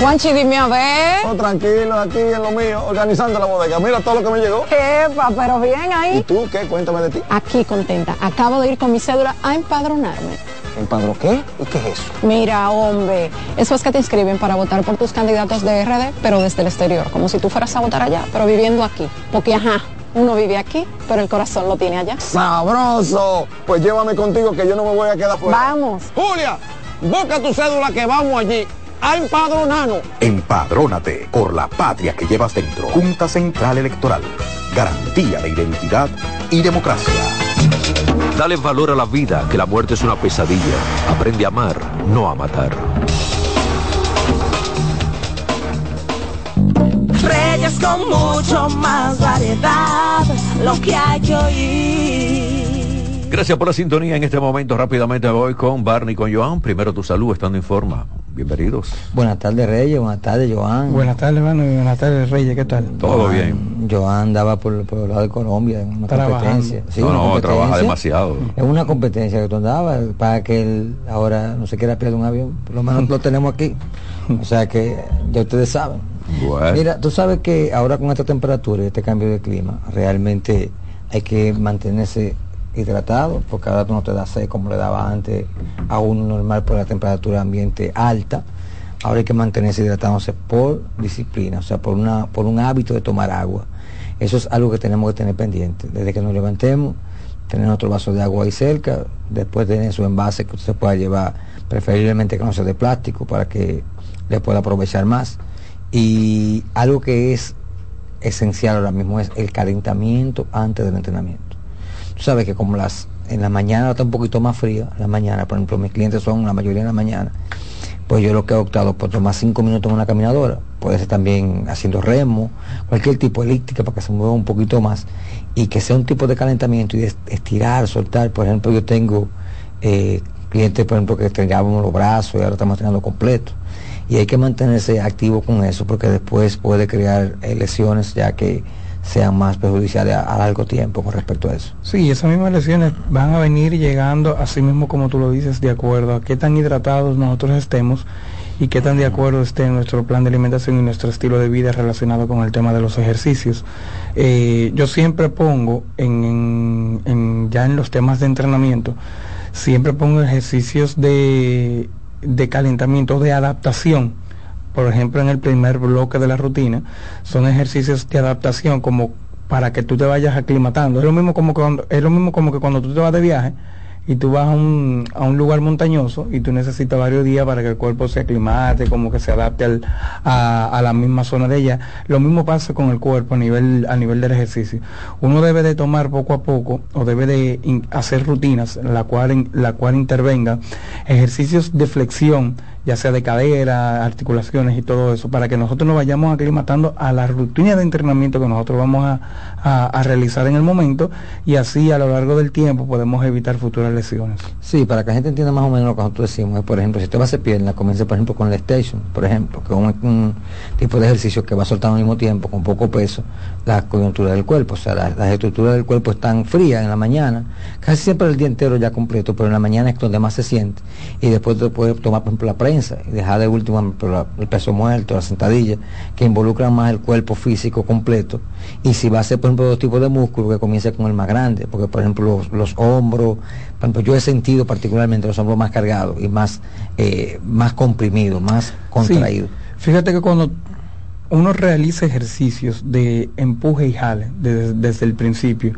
Juanchi, dime a ver. Oh, tranquilo, aquí en lo mío, organizando la bodega. Mira todo lo que me llegó. Epa, pero bien ahí. ¿Y tú qué? Cuéntame de ti. Aquí contenta. Acabo de ir con mi cédula a empadronarme. ¿Empadro qué? ¿Y qué es eso? Mira, hombre, eso es que te inscriben para votar por tus candidatos de RD, pero desde el exterior, como si tú fueras a votar allá, pero viviendo aquí. Porque, ajá, uno vive aquí, pero el corazón lo tiene allá. ¡Sabroso! Pues llévame contigo que yo no me voy a quedar fuera. Vamos. Julia, busca tu cédula que vamos allí a empadronarnos. Empadrónate por la patria que llevas dentro. Junta Central Electoral. Garantía de identidad y democracia. Dale valor a la vida, que la muerte es una pesadilla. Aprende a amar, no a matar. Con mucho más variedad, lo que hay que oír. Gracias por la sintonía. En este momento rápidamente voy con Barney, con Joan. Primero tu salud, estando en forma. Bienvenidos. Buenas tardes, Reyes. Buenas tardes, Joan. Buenas tardes, hermano. Y buenas tardes, Reyes. ¿Qué tal? Todo bien. Joan andaba por, por el lado de Colombia en una Trabajando. competencia. Sí, no, una no, competencia. trabaja demasiado. Es una competencia que tú andabas para que él ahora no se quiera perder un avión. Por lo menos lo tenemos aquí. O sea que ya ustedes saben. Mira, tú sabes que ahora con esta temperatura y este cambio de clima, realmente hay que mantenerse hidratado, porque ahora tú no te da sed como le daba antes a uno normal por la temperatura ambiente alta. Ahora hay que mantenerse hidratándose por disciplina, o sea, por, una, por un hábito de tomar agua. Eso es algo que tenemos que tener pendiente. Desde que nos levantemos, tener otro vaso de agua ahí cerca, después tener su envase que usted pueda llevar, preferiblemente que no sea de plástico, para que le pueda aprovechar más. Y algo que es esencial ahora mismo es el calentamiento antes del entrenamiento. Tú sabes que como las en la mañana está un poquito más fría, la mañana, por ejemplo, mis clientes son la mayoría en la mañana, pues yo lo que he optado por tomar cinco minutos en una caminadora, puede ser también haciendo remo, cualquier tipo de elíptica para que se mueva un poquito más y que sea un tipo de calentamiento y de estirar, soltar. Por ejemplo, yo tengo eh, clientes, por ejemplo, que estrenábamos los brazos y ahora estamos entrenando completo. Y hay que mantenerse activo con eso porque después puede crear eh, lesiones ya que sean más perjudiciales a, largo tiempo con respecto a eso. Sí, esas mismas lesiones van a venir llegando, así mismo como tú lo dices, de acuerdo a qué tan hidratados nosotros estemos y qué tan de acuerdo esté nuestro plan de alimentación y nuestro estilo de vida relacionado con el tema de los ejercicios. Eh, yo siempre pongo en- ya en los temas de entrenamiento, siempre pongo ejercicios de, de calentamiento, de adaptación por ejemplo, en el primer bloque de la rutina, son ejercicios de adaptación como para que tú te vayas aclimatando. Es lo mismo como cuando, es lo mismo como que cuando tú te vas de viaje y tú vas a un, a un lugar montañoso y tú necesitas varios días para que el cuerpo se aclimate, como que se adapte al- a, a la misma zona de ella. Lo mismo pasa con el cuerpo a nivel, a nivel del ejercicio. Uno debe de tomar poco a poco o debe de hacer rutinas la cual, la cual intervenga ejercicios de flexión, ya sea de cadera, articulaciones y todo eso, para que nosotros nos vayamos aclimatando a la rutina de entrenamiento que nosotros vamos a, a- realizar en el momento y así a lo largo del tiempo podemos evitar futuras lesiones. Sí, para que la gente entienda más o menos lo que nosotros decimos, por ejemplo, si usted va a hacer pierna, comience por ejemplo con el station, por ejemplo, que es un, un tipo de ejercicio que va soltando al mismo tiempo, con poco peso, la coyuntura del cuerpo, o sea, la- las estructuras del cuerpo están frías en la mañana, casi siempre el día entero ya completo, pero en la mañana es donde más se siente, y después te puedes tomar, por ejemplo, la prensa, y dejar de último el peso muerto, la sentadilla, que involucran más el cuerpo físico completo. Y si va a ser, por ejemplo, dos tipos de músculos, que comience con el más grande, porque, por ejemplo, los, hombros, por ejemplo, yo he sentido particularmente los hombros más cargados y más, eh, más comprimidos, más contraídos. Fíjate que cuando uno realiza ejercicios de empuje y jale desde, el principio,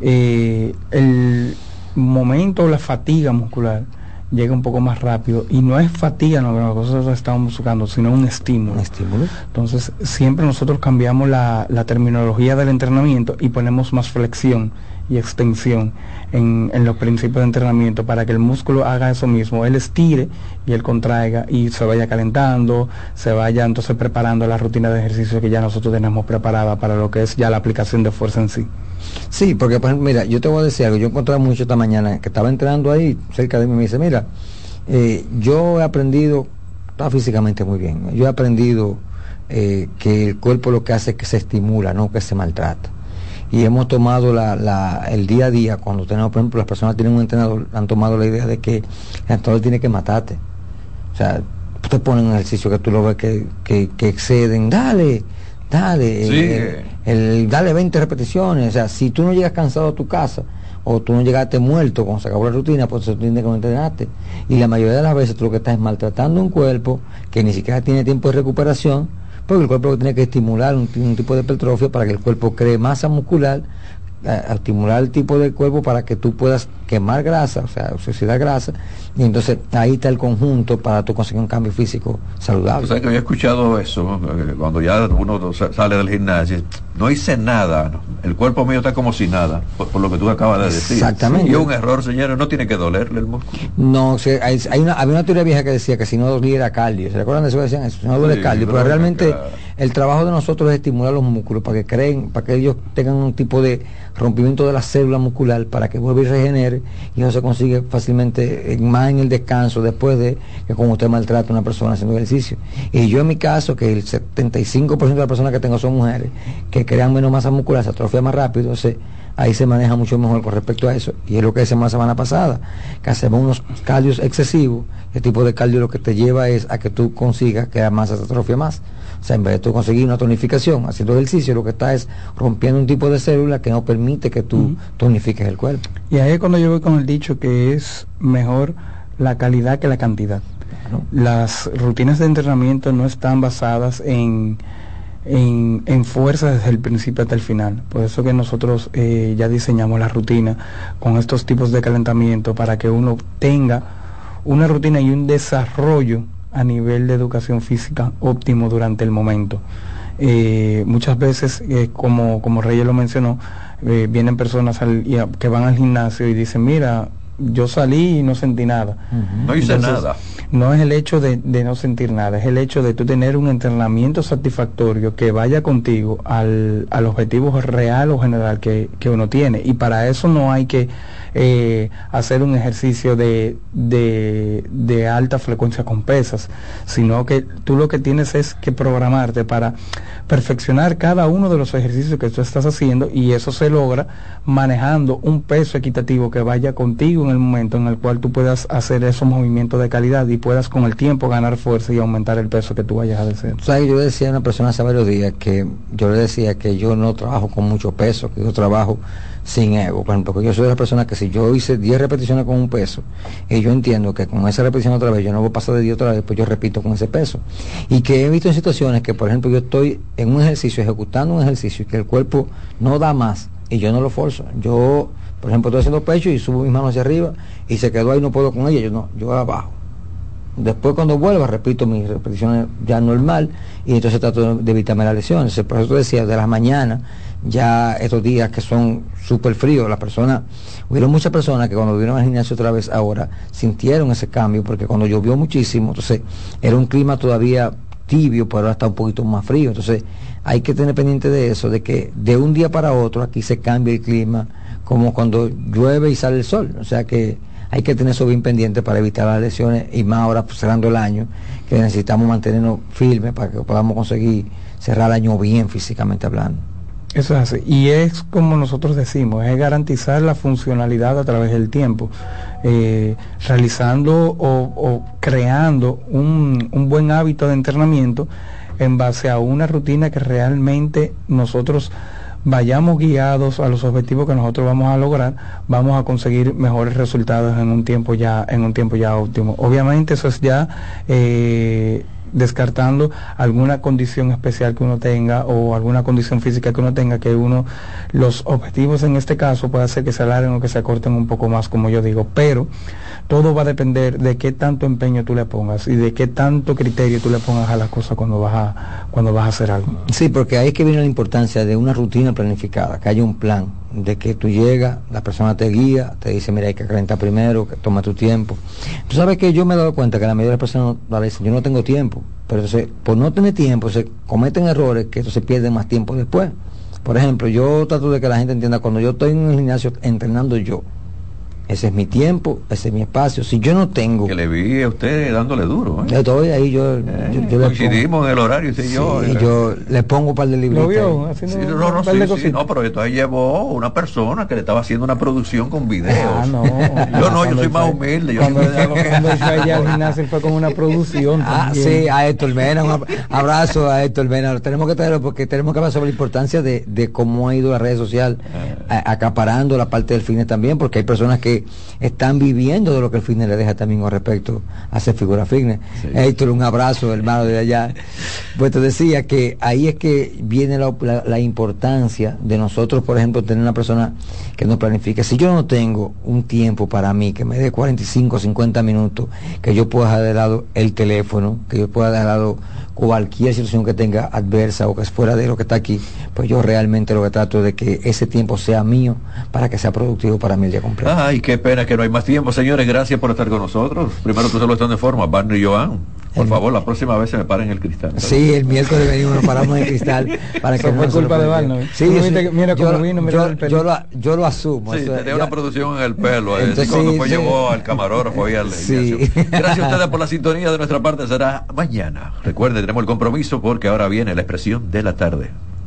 eh, el momento la fatiga muscular llega un poco más rápido y no es fatiga lo que nosotros estamos buscando, sino un estímulo. estímulo? Entonces, siempre nosotros cambiamos la, la terminología del entrenamiento y ponemos más flexión y extensión en, los principios de entrenamiento para que el músculo haga eso mismo, él estire y él contraiga y se vaya calentando, se vaya entonces preparando la rutina de ejercicio que ya nosotros tenemos preparada para lo que es ya la aplicación de fuerza en sí. Sí, porque pues, mira, yo te voy a decir algo, yo encontré mucho esta mañana que estaba entrenando ahí cerca de mí, me dice, mira, eh, yo he aprendido, está físicamente muy bien, yo he aprendido eh, que el cuerpo lo que hace es que se estimula, no que se maltrata y hemos tomado la, el día a día, cuando tenemos, por ejemplo, las personas tienen un entrenador, han tomado la idea de que el entrenador tiene que matarte. O sea, te ponen un ejercicio que tú lo ves que, que, exceden, dale, dale, el, dale 20 repeticiones. O sea, si tú no llegas cansado a tu casa, o tú no llegaste muerto cuando se acabó la rutina, pues tú tienes que entrenarte. Y la mayoría de las veces tú lo que estás es maltratando un cuerpo que ni siquiera tiene tiempo de recuperación porque el cuerpo tiene que estimular un, tipo de hipertrofia para que el cuerpo cree masa muscular, a, estimular el tipo de cuerpo para que tú puedas quemar grasa, o sea, sociedad grasa, y entonces ahí está el conjunto para tú conseguir un cambio físico saludable. O sea, que había escuchado eso, cuando ya uno sale del gimnasio, no hice nada, el cuerpo mío está como si nada, por, lo que tú acabas de decir. Exactamente. Y un error, señores, no tiene que dolerle el músculo. No, hay, una, había una teoría vieja que decía que si no doliera cardio, ¿se recuerdan de eso? Decían eso, no duele cardio, pero realmente el trabajo de nosotros es estimular los músculos para que creen, para que ellos tengan un tipo de rompimiento de la célula muscular, para que vuelva y regenere, y no se consigue fácilmente, más en el descanso, después de que como usted maltrata a una persona haciendo ejercicio. Y yo en mi caso, que el 75% de las personas que tengo son mujeres, que crean menos masa muscular, se atrofia más rápido, ahí se maneja mucho mejor con respecto a eso. Y es lo que hicimos la semana pasada, que hacemos unos cardios excesivos. El tipo de cardio lo que te lleva es a que tú consigas que la masa se atrofia más. Sea, en vez de tú conseguir una tonificación haciendo ejercicio, lo que está es rompiendo un tipo de célula que no permite que tú tonifiques el cuerpo. Y ahí es cuando yo voy con el dicho que es mejor la calidad que la cantidad. Las rutinas de entrenamiento no están basadas en en, en, fuerza desde el principio hasta el final. Por eso que nosotros eh, ya diseñamos la rutina con estos tipos de calentamiento para que uno tenga una rutina y un desarrollo a nivel de educación física óptimo durante el momento. Eh, muchas veces, eh, como, como Reyes lo mencionó, vienen personas que van al gimnasio y dicen, mira, yo salí y no sentí nada. No hice nada. No es el hecho de, no sentir nada, es el hecho de tú tener un entrenamiento satisfactorio que vaya contigo al, al objetivo real o general que, que uno tiene. Y para eso no hay que eh, hacer un ejercicio de, de, alta frecuencia con pesas, sino que tú lo que tienes es que programarte para perfeccionar cada uno de los ejercicios que tú estás haciendo y eso se logra manejando un peso equitativo que vaya contigo en el momento en el cual tú puedas hacer esos movimientos de calidad y puedas con el tiempo ganar fuerza y aumentar el peso que tú vayas a hacer. yo decía a una persona hace varios días que yo le decía que yo no trabajo con mucho peso, que yo trabajo sin ego, por ejemplo, yo soy la persona que si yo hice 10 repeticiones con un peso y yo entiendo que con esa repetición otra vez yo no voy a pasar de 10 otra vez, pues yo repito con ese peso. Y que he visto en situaciones que, por ejemplo, yo estoy en un ejercicio, ejecutando un ejercicio y que el cuerpo no da más y yo no lo forzo. Yo, por ejemplo, estoy haciendo pecho y subo mis manos hacia arriba y se quedó ahí, no puedo con ella, yo no, yo abajo. Después cuando vuelva repito mis repeticiones ya normal y entonces trato de evitarme las lesiones. Por eso decía, de las mañanas ya estos días que son súper fríos, las personas, hubieron muchas personas que cuando vieron al gimnasio otra vez ahora sintieron ese cambio, porque cuando llovió muchísimo, entonces era un clima todavía tibio, pero ahora está un poquito más frío, entonces hay que tener pendiente de eso, de que de un día para otro aquí se cambia el clima, como cuando llueve y sale el sol, o sea que hay que tener eso bien pendiente para evitar las lesiones y más ahora pues, cerrando el año, que necesitamos mantenernos firmes para que podamos conseguir cerrar el año bien físicamente hablando. Eso es así. Y es como nosotros decimos, es garantizar la funcionalidad a través del tiempo, eh, realizando o, creando un, un buen hábito de entrenamiento en base a una rutina que realmente nosotros vayamos guiados a los objetivos que nosotros vamos a lograr, vamos a conseguir mejores resultados en un tiempo ya, en un tiempo ya óptimo. Obviamente eso es ya eh, descartando alguna condición especial que uno tenga o alguna condición física que uno tenga que uno los objetivos en este caso puede ser que se alarguen o que se acorten un poco más como yo digo. Pero todo va a depender de qué tanto empeño tú le pongas y de qué tanto criterio tú le pongas a las cosas cuando vas a cuando vas a hacer algo. Sí, porque ahí es que viene la importancia de una rutina planificada, que haya un plan, de que tú llegas, la persona te guía, te dice, mira, hay que calentar primero, que toma tu tiempo. Tú sabes que yo me he dado cuenta que la mayoría de las personas a yo no tengo tiempo, pero entonces, por no tener tiempo, se cometen errores que entonces pierden más tiempo después. Por ejemplo, yo trato de que la gente entienda, cuando yo estoy en el gimnasio entrenando yo, ese es mi tiempo, ese es mi espacio. Si yo no tengo... Que le vi a usted dándole duro. ¿eh? Yo estoy ahí, yo, yo, yo le Coincidimos en el horario, usted y yo. Sí, eh. yo le pongo un par de libritos. ¿Lo vio? Haciendo Sí, no, no, par sí, de sí, no, pero entonces llevó una persona que le estaba haciendo una producción con videos. Ah, no. yo no, yo Cuando soy más humilde. Yo Cuando, cuando fue allá al gimnasio fue con una producción Ah, también. sí, a Héctor Mena, un ab- abrazo a Héctor Mena. Lo tenemos que traerlo porque tenemos que hablar sobre la importancia de, de cómo ha ido las redes sociales a- acaparando la parte del fitness también, porque hay personas que están viviendo de lo que el fitness le deja también con respecto a hacer figura fitness. Héctor, un abrazo, hermano de allá. Pues te decía que ahí es que viene la, la- la importancia de nosotros, por ejemplo, tener una persona que nos planifique. Si yo no tengo un tiempo para mí, que me dé 45, 50 minutos, que yo pueda dejar de lado el teléfono, que yo pueda dejar de lado cualquier situación que tenga adversa o que es fuera de lo que está aquí, pues yo realmente lo que trato es de que ese tiempo sea mío para que sea productivo para mí el día completo. Ay, qué pena que no hay más tiempo, señores. Gracias por estar con nosotros. Primero, tú solo estás de forma, Barney y Joan. Por favor, la próxima vez se me paren el cristal. Sí, el miércoles venimos, nos paramos en cristal para que Eso no culpa de Barney. Sí, yo sí, mira cómo lo- vino, mira yo, el pelo. yo lo, yo lo asumo. Sí, tenía ya- una producción en el pelo. eh, Entonces, cuando sí, fue sí. llevó al camarógrafo ahí al. Gracias a ustedes por la sintonía. De nuestra parte será mañana. Recuerden, tenemos el compromiso porque ahora viene la expresión de la tarde.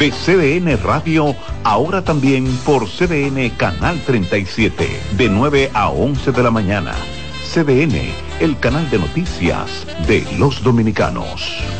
De CDN Radio, ahora también por CDN Canal 37, de 9 a 11 de la mañana. CDN, el canal de noticias de los dominicanos.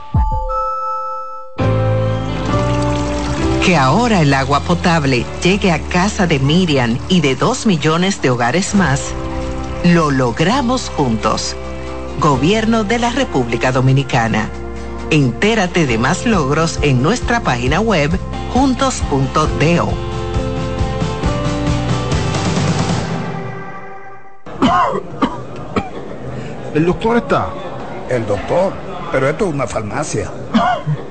Que ahora el agua potable llegue a casa de Miriam y de dos millones de hogares más, lo logramos juntos. Gobierno de la República Dominicana. Entérate de más logros en nuestra página web juntos.do. ¿El doctor está? El doctor, pero esto es una farmacia.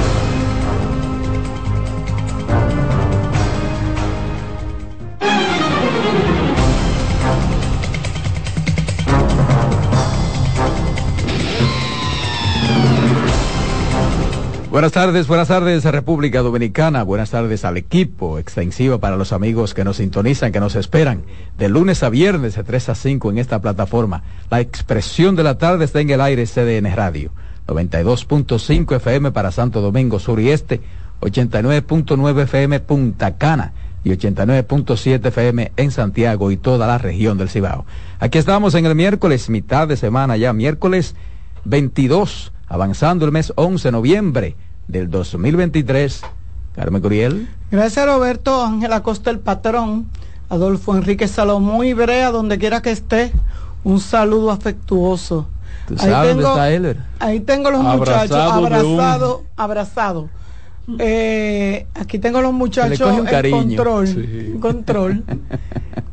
Buenas tardes, buenas tardes República Dominicana, buenas tardes al equipo extensivo para los amigos que nos sintonizan, que nos esperan de lunes a viernes de 3 a 5 en esta plataforma. La expresión de la tarde está en el aire CDN Radio, 92.5 FM para Santo Domingo Sur y Este, 89.9 FM Punta Cana y 89.7 FM en Santiago y toda la región del Cibao. Aquí estamos en el miércoles, mitad de semana ya, miércoles 22 avanzando el mes 11 de noviembre del 2023. Carmen Curiel. Gracias Roberto, Ángel Acosta el patrón, Adolfo Enrique Salomón y Brea, donde quiera que esté, un saludo afectuoso. ¿Tú sabes dónde está Heller? Ahí tengo los muchachos abrazados, abrazados. Eh, aquí tengo los muchachos en control, Sí. control,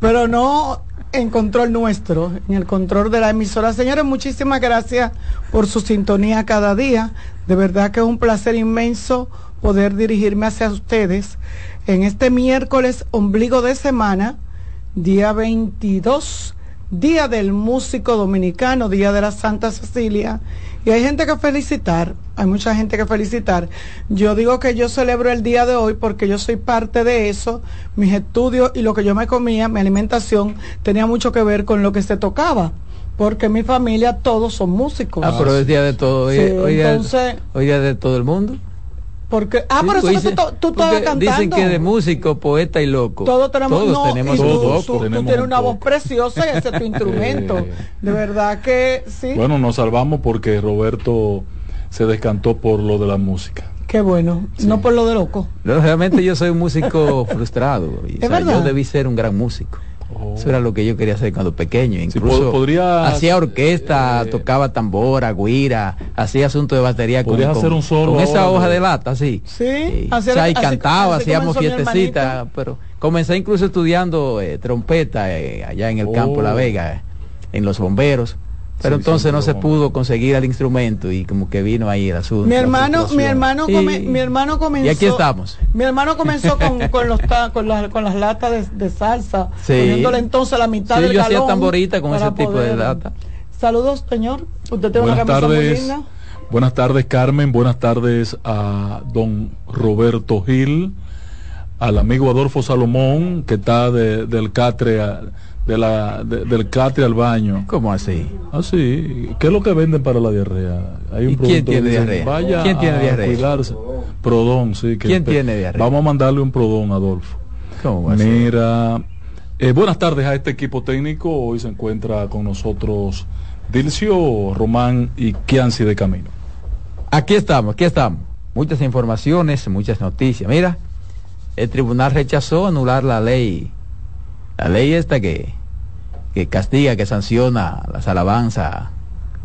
pero no en control nuestro, en el control de la emisora. Señores, muchísimas gracias por su sintonía cada día. De verdad que es un placer inmenso poder dirigirme hacia ustedes en este miércoles ombligo de semana, día 22, día del músico dominicano, día de la Santa Cecilia. Y hay gente que felicitar, hay mucha gente que felicitar. Yo digo que yo celebro el día de hoy porque yo soy parte de eso. Mis estudios y lo que yo me comía, mi alimentación, tenía mucho que ver con lo que se tocaba. Porque mi familia todos son músicos. Ah, pero es día de todo. Hoy, Sí, hoy día- entonces- hoy día de todo el mundo. Porque, ah, por eso que Dicen- tú, tú estabas porque cantando. Dicen que de músico, poeta y loco. Todos tenemos, no, tenemos un tú- tú- tú tienes una voz preciosa y ese es tu instrumento. De verdad que sí. Bueno, nos salvamos porque Roberto se descantó por lo de la música. Qué bueno. No por lo de loco. No, realmente yo soy un músico frustrado. y, o ¿Es sea, verdad? yo debí ser un gran músico. Eso era lo que yo quería hacer cuando pequeño. Incluso hacía orquesta, tocaba tambora, guira, hacía asuntos de batería con, hacer un solo con esa ahora hoja de- de lata, sí. Sí, O hacer- sea, y cantaba, hacíamos fiestecitas, pero comencé incluso estudiando eh, trompeta eh, allá en el campo Oh. La Vega, eh, en los bomberos. Pero Sí, entonces sí, no se pudo conseguir el instrumento y como que vino ahí el asunto. Mi hermano, mi hermano, come- mi hermano comenzó. Y aquí estamos. Mi hermano comenzó con, con los ta- con, las, con las latas de, de salsa, Sí. poniéndole entonces la mitad Sí, del yo hacía galón tamborita con ese tipo de lata. Saludos, señor. Usted tiene una Buenas camisa muy tardes. linda. Buenas tardes, Carmen. Buenas tardes a don Roberto Gil, al amigo Adolfo Salomón, que está de- del Catre a- de la, de- del Catre al baño. ¿Cómo así? Así. ¿Qué es lo que venden para la diarrea? Hay un ¿Y quién tiene diarrea? Vaya ¿Quién tiene a diarrea? cuidarse. Prodón, sí. que ¿Quién espe- tiene diarrea? Vamos a mandarle un prodón, Adolfo. ¿Cómo? Mira, eh, buenas tardes a este equipo técnico. Hoy se encuentra con nosotros Dilcio, Román y Kianci de Camino. Aquí estamos, aquí estamos. Muchas informaciones, muchas noticias. Mira, el tribunal rechazó anular la ley, la ley esta que, que castiga, que sanciona las alabanzas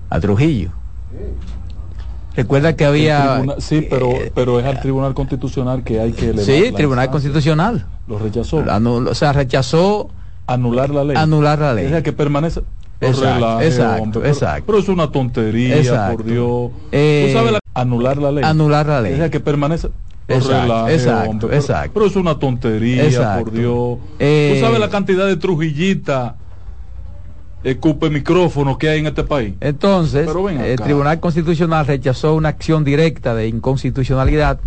a Trujillo. Recuerda que había... sí, pero, pero es al Tribunal Constitucional que hay que elevar. Sí, la Tribunal. Constitucional. Lo rechazó. Anul- o sea, rechazó Anular la ley. anular la ley. Es decir, que permanece. Exacto, relaje, exacto, hombre, exacto. Pero, es una tontería, Exacto. por Dios. Eh, Tú sabes la- anular la ley. anular la ley. Es decir, que permanece. Exacto, relaje, exacto, pero- exacto. Pero es una tontería, Exacto. por Dios. Eh, Tú sabes la cantidad de trujillitas, escupe micrófonos que hay en este país. Entonces, el acá. Tribunal Constitucional rechazó una acción directa de inconstitucionalidad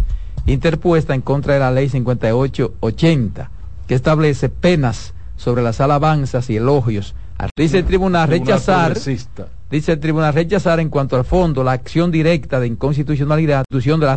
interpuesta en contra de la Ley 5880, que establece penas sobre las alabanzas y elogios. Dice el tribunal rechazar, dice el tribunal rechazar en cuanto al fondo la acción directa de inconstitucionalidad, de la.